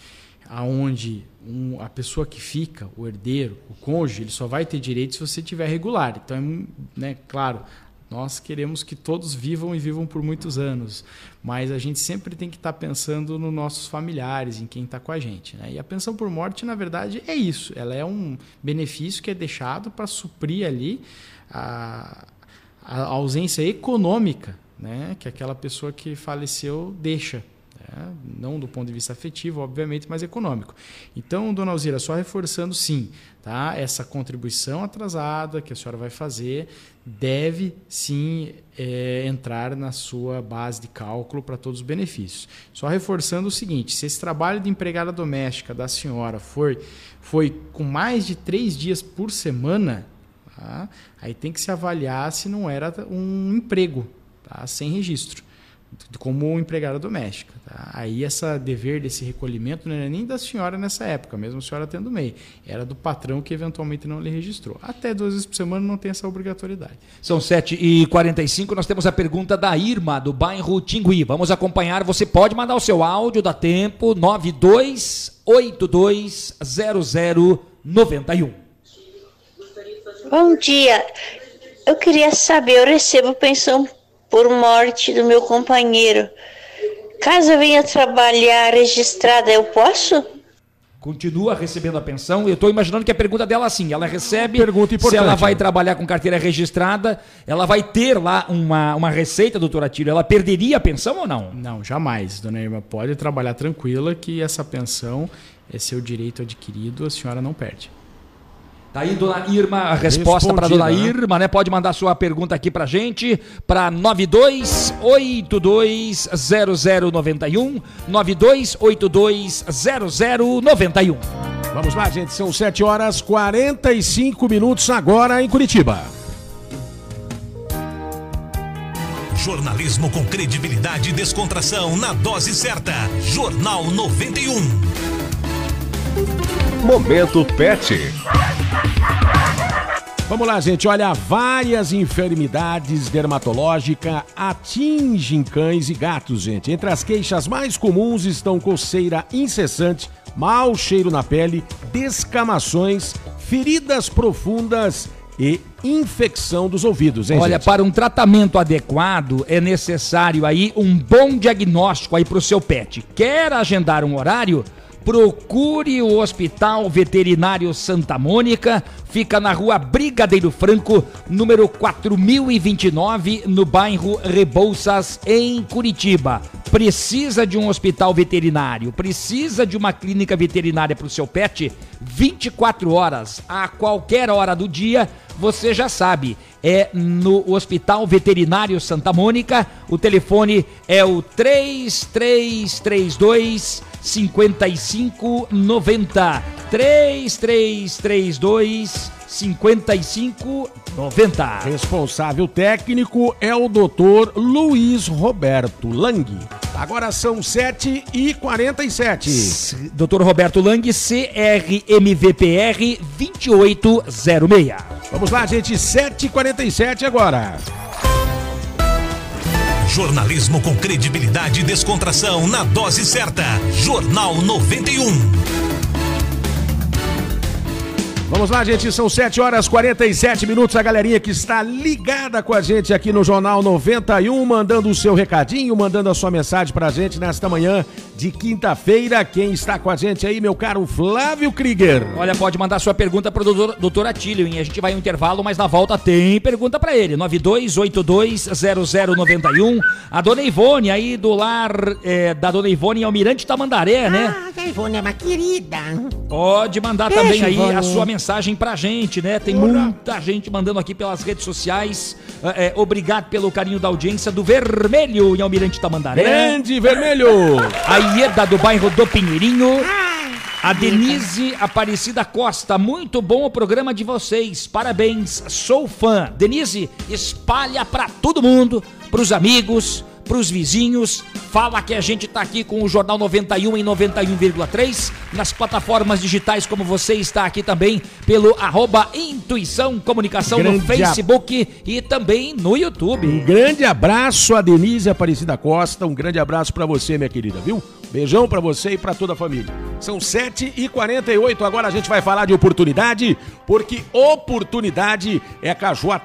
aonde um, a pessoa que fica, o herdeiro, o cônjuge, ele só vai ter direito se você tiver regular. Então, é, né, claro, nós queremos que todos vivam e vivam por muitos anos, mas a gente sempre tem que estar tá pensando nos nossos familiares, em quem está com a gente. Né? E a pensão por morte, na verdade, é isso. Ela é um benefício que é deixado para suprir ali a, a ausência econômica né? que aquela pessoa que faleceu deixa né? não do ponto de vista afetivo, obviamente, mas econômico. Então, dona Alzira, só reforçando sim, tá? essa contribuição atrasada que a senhora vai fazer deve sim é, entrar na sua base de cálculo para todos os benefícios. Só reforçando o seguinte: se esse trabalho de empregada doméstica da senhora for, foi com mais de três dias por semana, tá? aí tem que se avaliar se não era um emprego tá? sem registro como empregada doméstica. Tá? Aí essa dever desse recolhimento não era nem da senhora nessa época, mesmo a senhora tendo MEI, era do patrão que eventualmente não lhe registrou. Até duas vezes por semana não tem essa obrigatoriedade. São 7h45, nós temos a pergunta da Irma, do bairro Tingui. Vamos acompanhar, você pode mandar o seu áudio, dá tempo, 92820091. Bom dia, eu queria saber, eu recebo pensão por morte do meu companheiro. Caso eu venha trabalhar registrada, eu posso? Continua recebendo a pensão. Eu estou imaginando que a pergunta dela é assim: ela recebe. Pergunta importante. Se ela vai trabalhar com carteira registrada, ela vai ter lá uma, uma receita, doutora Tiro. Ela perderia a pensão ou não? Não, jamais, dona Irma. Pode trabalhar tranquila que essa pensão é seu direito adquirido, a senhora não perde. Tá aí, dona Irma, a resposta para dona né? Irma, né? Pode mandar sua pergunta aqui pra gente, para 92820091, 92820091. Vamos lá, gente, são 7 horas 45 minutos agora em Curitiba. Jornalismo com credibilidade e descontração na dose certa. Jornal 91. Momento Pet. Vamos lá, gente. Olha, várias enfermidades dermatológicas atingem cães e gatos, gente. Entre as queixas mais comuns estão coceira incessante, mau cheiro na pele, descamações, feridas profundas e infecção dos ouvidos, hein, Olha, gente? para um tratamento adequado é necessário aí um bom diagnóstico aí para o seu pet. Quer agendar um horário? Procure o Hospital Veterinário Santa Mônica, fica na rua Brigadeiro Franco, número 4029, no bairro Rebouças, em Curitiba. Precisa de um hospital veterinário, precisa de uma clínica veterinária para o seu pet? 24 horas, a qualquer hora do dia, você já sabe. É no Hospital Veterinário Santa Mônica. O telefone é o 3332 5590 3332 5590. Responsável técnico é o Dr. Luiz Roberto Lang. Agora são 7 e 47 Dr. Roberto Lang, CRMVPR 2806. Vamos lá, gente, 7 e 47 agora. Jornalismo com credibilidade e descontração na dose certa. Jornal 91. Vamos lá, gente, são 7 horas 47 minutos. A galerinha que está ligada com a gente aqui no Jornal 91, mandando o seu recadinho, mandando a sua mensagem pra gente nesta manhã de quinta-feira. Quem está com a gente aí, meu caro Flávio Krieger? Olha, pode mandar sua pergunta pro doutor, doutor Atílio, hein? A gente vai em um intervalo, mas na volta tem pergunta para ele. 92820091. A dona Ivone aí do lar é, da dona Ivone em Almirante Tamandaré, né? Ah, a Ivone é uma querida. Pode mandar Beijo, também aí Ivone. a sua mensagem pra gente, né? Tem muita gente mandando aqui pelas redes sociais. É, é, obrigado pelo carinho da audiência do Vermelho em Almirante Tamandaré. Grande Vermelho! A Ieda do bairro do Pinheirinho. A Denise Aparecida Costa, muito bom o programa de vocês, parabéns, sou fã. Denise, espalha pra todo mundo, pros amigos, pros vizinhos, fala que a gente tá aqui com o Jornal 91 em 91,3 nas plataformas digitais como você está aqui também pelo arroba Intuição Comunicação no Grande Facebook e também no YouTube. Um grande abraço a Denise Aparecida Costa, um grande abraço pra você, minha querida, viu? Beijão pra você e pra toda a família. São 7h48, agora a gente vai falar de oportunidade, porque oportunidade é a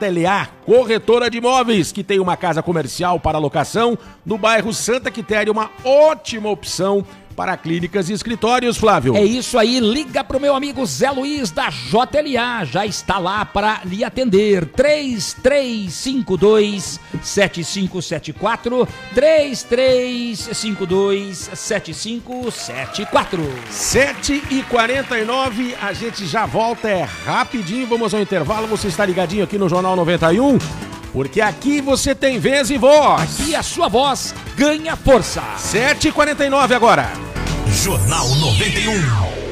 LA, corretora de imóveis, que tem uma casa comercial para locação no bairro Santa Quitéria, uma ótima opção para clínicas e escritórios, Flávio. É isso aí, liga pro meu amigo Zé Luiz da JLA, já está lá para lhe atender. 3352 7574 3352 7574. 7 e 49 a gente já volta, é rapidinho, vamos ao intervalo, você está ligadinho aqui no Jornal 91, porque aqui você tem vez e voz. E a sua voz ganha força. 7 e 49 agora. Jornal 91.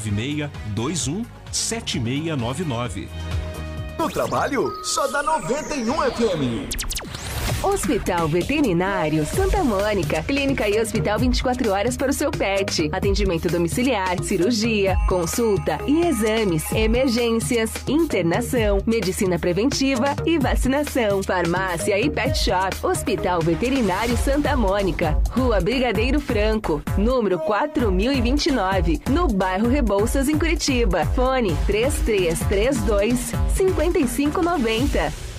21 7699. No trabalho, só dá 91 FM. Hospital Veterinário Santa Mônica. Clínica e hospital 24 horas para o seu pet. Atendimento domiciliar, cirurgia, consulta e exames, emergências, internação, medicina preventiva e vacinação. Farmácia e pet shop. Hospital Veterinário Santa Mônica. Rua Brigadeiro Franco, número 4029, no bairro Rebouças, em Curitiba. Fone 3332 5590.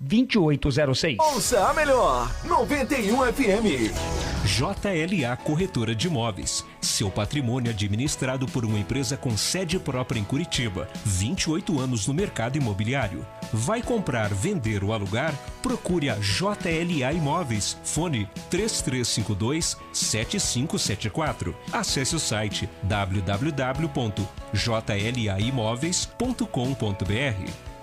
2806. Ouça a melhor, 91 FM. JLA Corretora de Imóveis. Seu patrimônio administrado por uma empresa com sede própria em Curitiba. 28 anos no mercado imobiliário. Vai comprar, vender ou alugar? Procure a JLA Imóveis. Fone 3352 7574. Acesse o site www.jlaimóveis.com.br.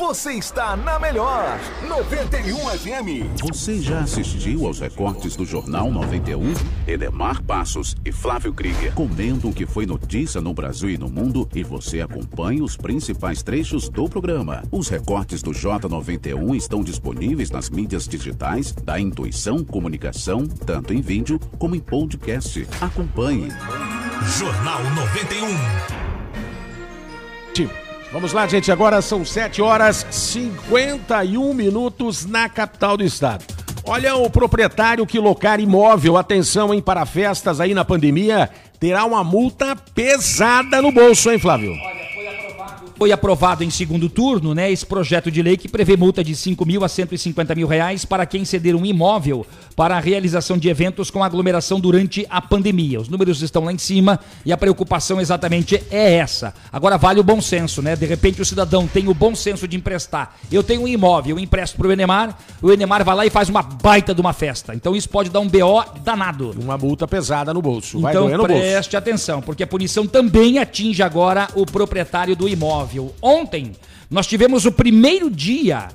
Você está na melhor, 91 FM. Você já assistiu aos recortes do Jornal 91? Edemar Passos e Flávio Krieger comentam o que foi notícia no Brasil e no mundo e você acompanha os principais trechos do programa. Os recortes do J91 estão disponíveis nas mídias digitais da Intuição Comunicação, tanto em vídeo como em podcast. Acompanhe. Jornal 91. Vamos lá, gente. Agora são 7 horas 51 minutos na capital do estado. Olha, o proprietário que locar imóvel, atenção, hein, para festas aí na pandemia, terá uma multa pesada no bolso, hein, Flávio? Foi aprovado em segundo turno, né, esse projeto de lei que prevê multa de 5 mil a 150 mil reais para quem ceder um imóvel para a realização de eventos com aglomeração durante a pandemia. Os números estão lá em cima e a preocupação exatamente é essa. Agora vale o bom senso, né? De repente o cidadão tem o bom senso de emprestar. Eu tenho um imóvel, eu empresto para o Enemar, o Enemar vai lá e faz uma baita de uma festa. Então isso pode dar um BO danado. Uma multa pesada no bolso. Vai então no bolso. preste atenção, porque a punição também atinge agora o proprietário do imóvel. Ontem nós tivemos o primeiro dia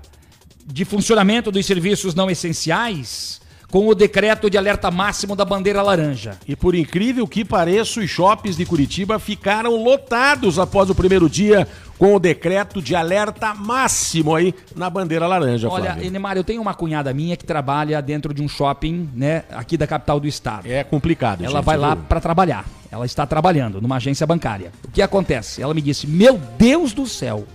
de funcionamento dos serviços não essenciais com o decreto de alerta máximo da bandeira laranja. E por incrível que pareça, os shoppings de Curitiba ficaram lotados após o primeiro dia com o decreto de alerta máximo aí na bandeira laranja, Olha. Enemar, eu tenho uma cunhada minha que trabalha dentro de um shopping, né, aqui da capital do estado. É complicado, Ela gente, vai lá para trabalhar. Ela está trabalhando numa agência bancária. O que acontece? Ela me disse: "Meu Deus do céu,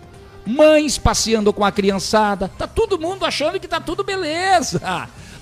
mães passeando com a criançada, tá todo mundo achando que tá tudo beleza.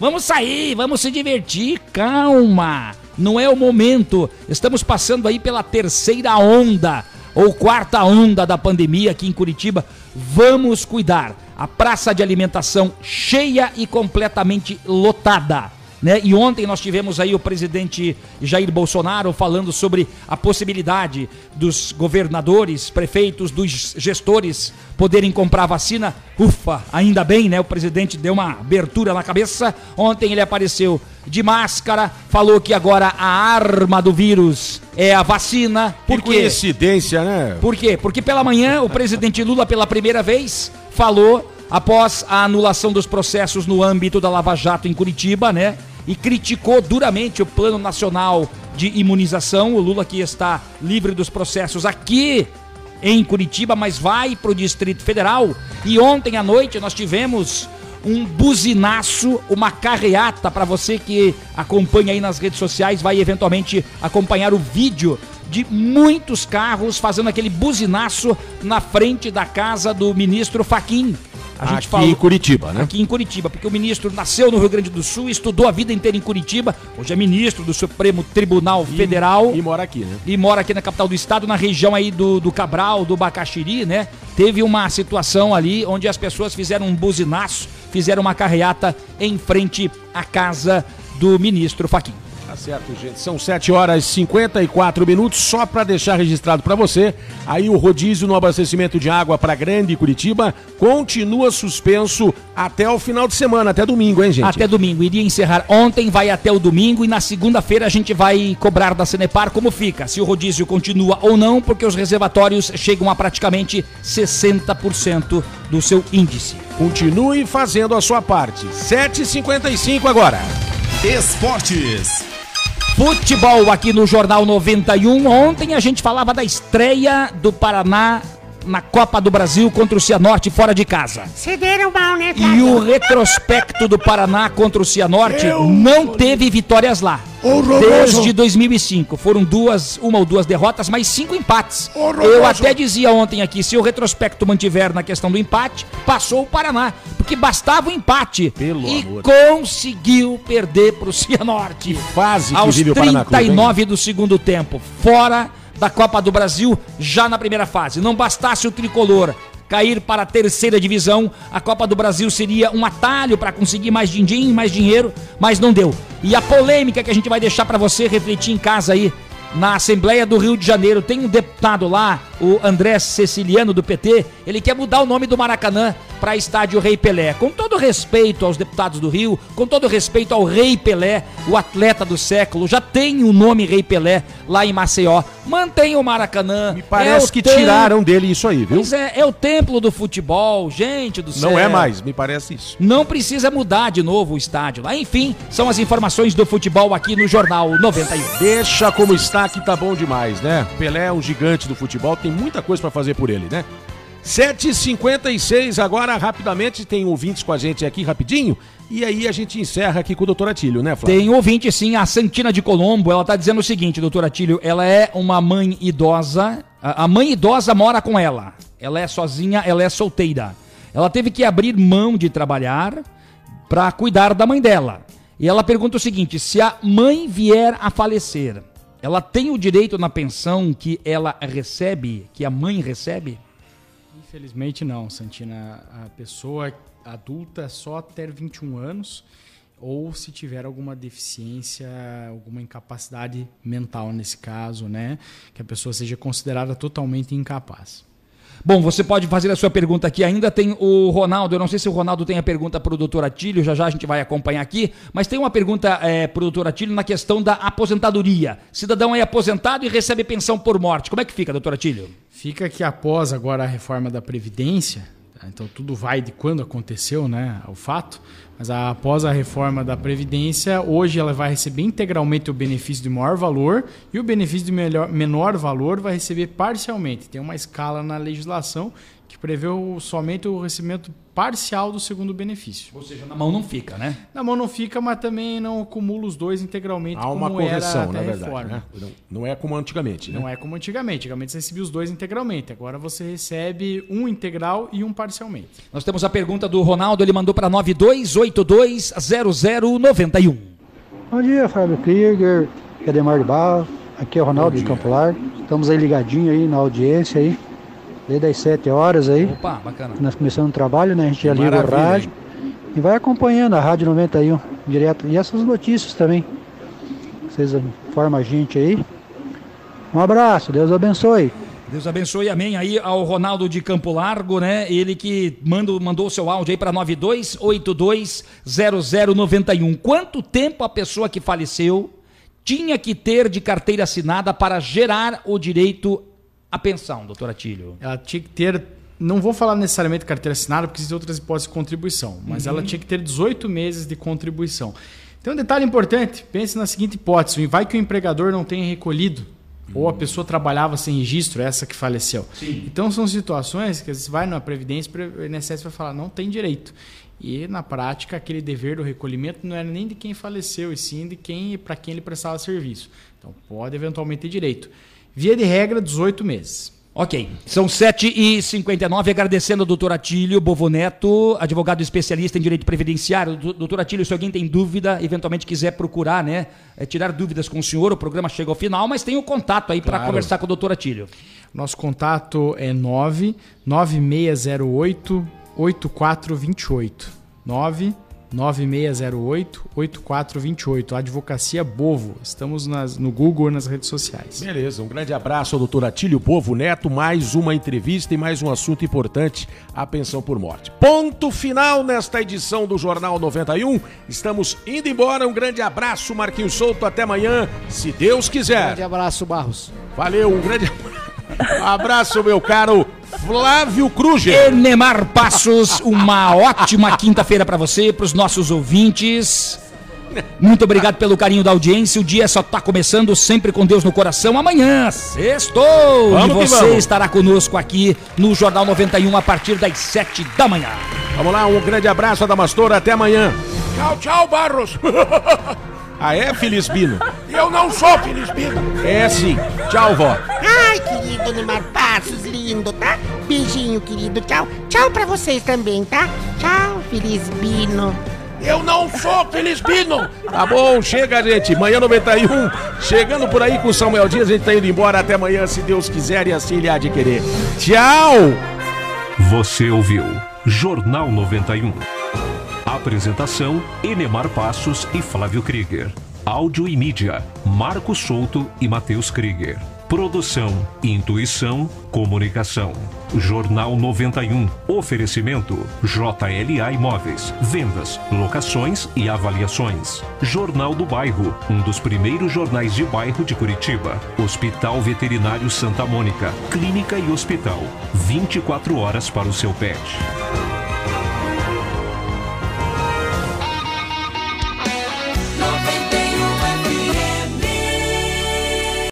Vamos sair, vamos se divertir, calma. Não é o momento. Estamos passando aí pela terceira onda ou quarta onda da pandemia aqui em Curitiba. Vamos cuidar. A praça de alimentação cheia e completamente lotada. Né? E ontem nós tivemos aí o presidente Jair Bolsonaro falando sobre a possibilidade dos governadores, prefeitos, dos gestores poderem comprar vacina. Ufa, ainda bem, né? O presidente deu uma abertura na cabeça. Ontem ele apareceu de máscara, falou que agora a arma do vírus é a vacina. Por que quê? coincidência, né? Por quê? Porque pela manhã o presidente Lula, pela primeira vez, falou após a anulação dos processos no âmbito da Lava Jato em Curitiba, né? E criticou duramente o Plano Nacional de Imunização. O Lula que está livre dos processos aqui em Curitiba, mas vai para o Distrito Federal. E ontem à noite nós tivemos um buzinaço, uma carreata para você que acompanha aí nas redes sociais, vai eventualmente acompanhar o vídeo de muitos carros fazendo aquele buzinaço na frente da casa do ministro Faquim. A Aqui em Curitiba, né? Aqui em Curitiba, porque o ministro nasceu no Rio Grande do Sul, estudou a vida inteira em Curitiba, hoje é ministro do Supremo Tribunal Federal. E mora aqui, né? E mora aqui na capital do estado, na região aí do, do Cabral, do Bacaxiri, né? Teve uma situação ali onde as pessoas fizeram um buzinaço, fizeram uma carreata em frente à casa do ministro Faquim. Certo, gente. São 7 horas e 54 minutos. Só para deixar registrado para você, aí o rodízio no abastecimento de água para Grande Curitiba continua suspenso até o final de semana, até domingo, hein, gente? Até domingo. Iria encerrar ontem, vai até o domingo e na segunda-feira a gente vai cobrar da Cenepar como fica, se o rodízio continua ou não, porque os reservatórios chegam a praticamente 60% do seu índice. Continue fazendo a sua parte. 7h55 agora. Esportes. Futebol aqui no Jornal 91. Ontem a gente falava da estreia do Paraná na Copa do Brasil contra o Cianorte fora de casa. Cederam mal, né, E o retrospecto do Paraná contra o Cianorte não teve vitórias lá. Desde 2005. Foram duas, uma ou duas derrotas, mas cinco empates. Eu até dizia ontem aqui, se o retrospecto mantiver na questão do empate, passou o Paraná. Porque bastava o empate. e amor. conseguiu perder para o Cianorte. fase que Aos vive o Paraná Clube, hein? 39 do segundo tempo. Fora da Copa do Brasil, já na primeira fase. Não bastasse o tricolor cair para a terceira divisão, a Copa do Brasil seria um atalho para conseguir mais din-din, mais dinheiro, mas não deu. E a polêmica que a gente vai deixar para você refletir em casa aí, na Assembleia do Rio de Janeiro, tem um deputado lá, o André Ceciliano do PT, ele quer mudar o nome do Maracanã para Estádio Rei Pelé. Com todo respeito aos deputados do Rio, com todo respeito ao Rei Pelé, o atleta do século, já tem o nome Rei Pelé lá em Maceió. Mantenha o Maracanã. Me Parece que tiraram dele isso aí, viu? Pois é, é o templo do futebol, gente do céu. Não é mais, me parece isso. Não precisa mudar de novo o estádio lá. Enfim, são as informações do futebol aqui no Jornal 91. Deixa como está que tá bom demais, né? Pelé é um gigante do futebol, tem muita coisa pra fazer por ele, né? 7h56 agora, rapidamente, tem ouvintes com a gente aqui rapidinho. E aí a gente encerra aqui com o doutor Atílio, né, Flávio? Tem ouvinte sim, a Santina de Colombo, ela tá dizendo o seguinte, doutor Atílio, ela é uma mãe idosa, a mãe idosa mora com ela, ela é sozinha, ela é solteira. Ela teve que abrir mão de trabalhar para cuidar da mãe dela. E ela pergunta o seguinte, se a mãe vier a falecer, ela tem o direito na pensão que ela recebe, que a mãe recebe? Infelizmente não, Santina. A pessoa adulta só até 21 anos ou se tiver alguma deficiência, alguma incapacidade mental nesse caso, né? Que a pessoa seja considerada totalmente incapaz. Bom, você pode fazer a sua pergunta aqui. Ainda tem o Ronaldo. Eu não sei se o Ronaldo tem a pergunta para o doutor Atílio, já já a gente vai acompanhar aqui. Mas tem uma pergunta é, para o doutor Atílio na questão da aposentadoria. Cidadão é aposentado e recebe pensão por morte. Como é que fica, doutor Atílio? Fica que após agora a reforma da Previdência? Então tudo vai de quando aconteceu né, o fato, mas a- após a reforma da Previdência, hoje ela vai receber integralmente o benefício de maior valor e o benefício de melhor, menor valor vai receber parcialmente. Tem uma escala na legislação que prevê o- somente o recebimento parcial do segundo benefício. Ou seja, na mão não fica, né? Na mão não fica, mas também não acumula os dois integralmente Há uma como era correção, até na verdade. reforma. Né? Não, não é como antigamente, né? Não é como antigamente. Antigamente você recebia os dois integralmente. Agora você recebe um integral e um parcialmente. Nós temos a pergunta do Ronaldo, ele mandou para 92820091. Bom dia, Fábio Krieger, Ademar de Barro, aqui é o Ronaldo de Campo Largo. Estamos aí ligadinho aí na audiência aí, desde as 7 horas aí. Opa, bacana. Nós começamos o trabalho, né? A gente já liga o rádio. E vai acompanhando a Rádio 91 direto. E essas notícias também. Vocês informam a gente aí. Um abraço, Deus abençoe. Deus abençoe, amém. Aí ao Ronaldo de Campo Largo, né? Ele que mandou, mandou o seu áudio aí para 92820091. Quanto tempo a pessoa que faleceu tinha que ter de carteira assinada para gerar o direito à pensão, doutor Atílio? Ela tinha que ter, não vou falar necessariamente carteira assinada, porque existem outras hipóteses de contribuição, mas Uhum. ela tinha que ter 18 meses de contribuição. Tem um detalhe importante, pense na seguinte hipótese, vai que o empregador não tenha recolhido, ou a pessoa trabalhava sem registro, essa que faleceu. Então são situações que você vai na Previdência, o INSS vai falar, não tem direito. E na prática, aquele dever do recolhimento não era nem de quem faleceu, e sim de quem para quem ele prestava serviço. Então pode eventualmente ter direito. Via de regra, 18 meses. Ok, são 7h59, agradecendo ao doutor Atílio Bovoneto, advogado especialista em direito previdenciário. Doutor Atílio, se alguém tem dúvida, eventualmente quiser procurar, né, é, tirar dúvidas com o senhor, o programa chega ao final, mas tem o contato aí para Claro. conversar com o doutor Atílio. Nosso contato é 99608 8428. 99608 8428. Advocacia Bovo. Estamos nas- no Google e nas redes sociais. Beleza, um grande abraço ao doutor Atílio Povo Neto. Mais uma entrevista e mais um assunto importante: a pensão por morte. Ponto final nesta edição do Jornal 91. Estamos indo embora. Um grande abraço, Marquinhos Souto. Até amanhã, se Deus quiser. Grande abraço, Barros. Valeu, um grande [LAUGHS] abraço, meu caro Flávio Kruger. Enemar Passos, uma ótima quinta-feira para você, para os nossos ouvintes. Muito obrigado pelo carinho da audiência. O dia só está começando, sempre com Deus no coração. Amanhã, sextou! Vamos e você estará conosco aqui no Jornal 91 a partir das 7 da manhã. Vamos lá, um grande abraço, Adamastor. Até amanhã. Tchau, tchau, Barros. [LAUGHS] Ah, é, Felisbino? Eu não sou Felisbino. É sim. Tchau, vó. Ai, querido Neymar Passos, lindo, tá? Beijinho, querido. Tchau. Tchau pra vocês também, tá? Tchau, Feliz Bino. Eu não sou Felisbino. Tá bom, chega, gente. Manhã 91. Chegando por aí com o Samuel Dias, a gente tá indo embora. Até amanhã, se Deus quiser e assim ele há de querer. Tchau! Você ouviu Jornal 91. Apresentação: Enemar Passos e Flávio Krieger. Áudio e mídia: Marcos Souto e Matheus Krieger. Produção, intuição, comunicação. Jornal 91. Oferecimento: JLA Imóveis. Vendas, locações e avaliações. Jornal do Bairro. Um dos primeiros jornais de bairro de Curitiba. Hospital Veterinário Santa Mônica. Clínica e hospital. 24 horas para o seu pet.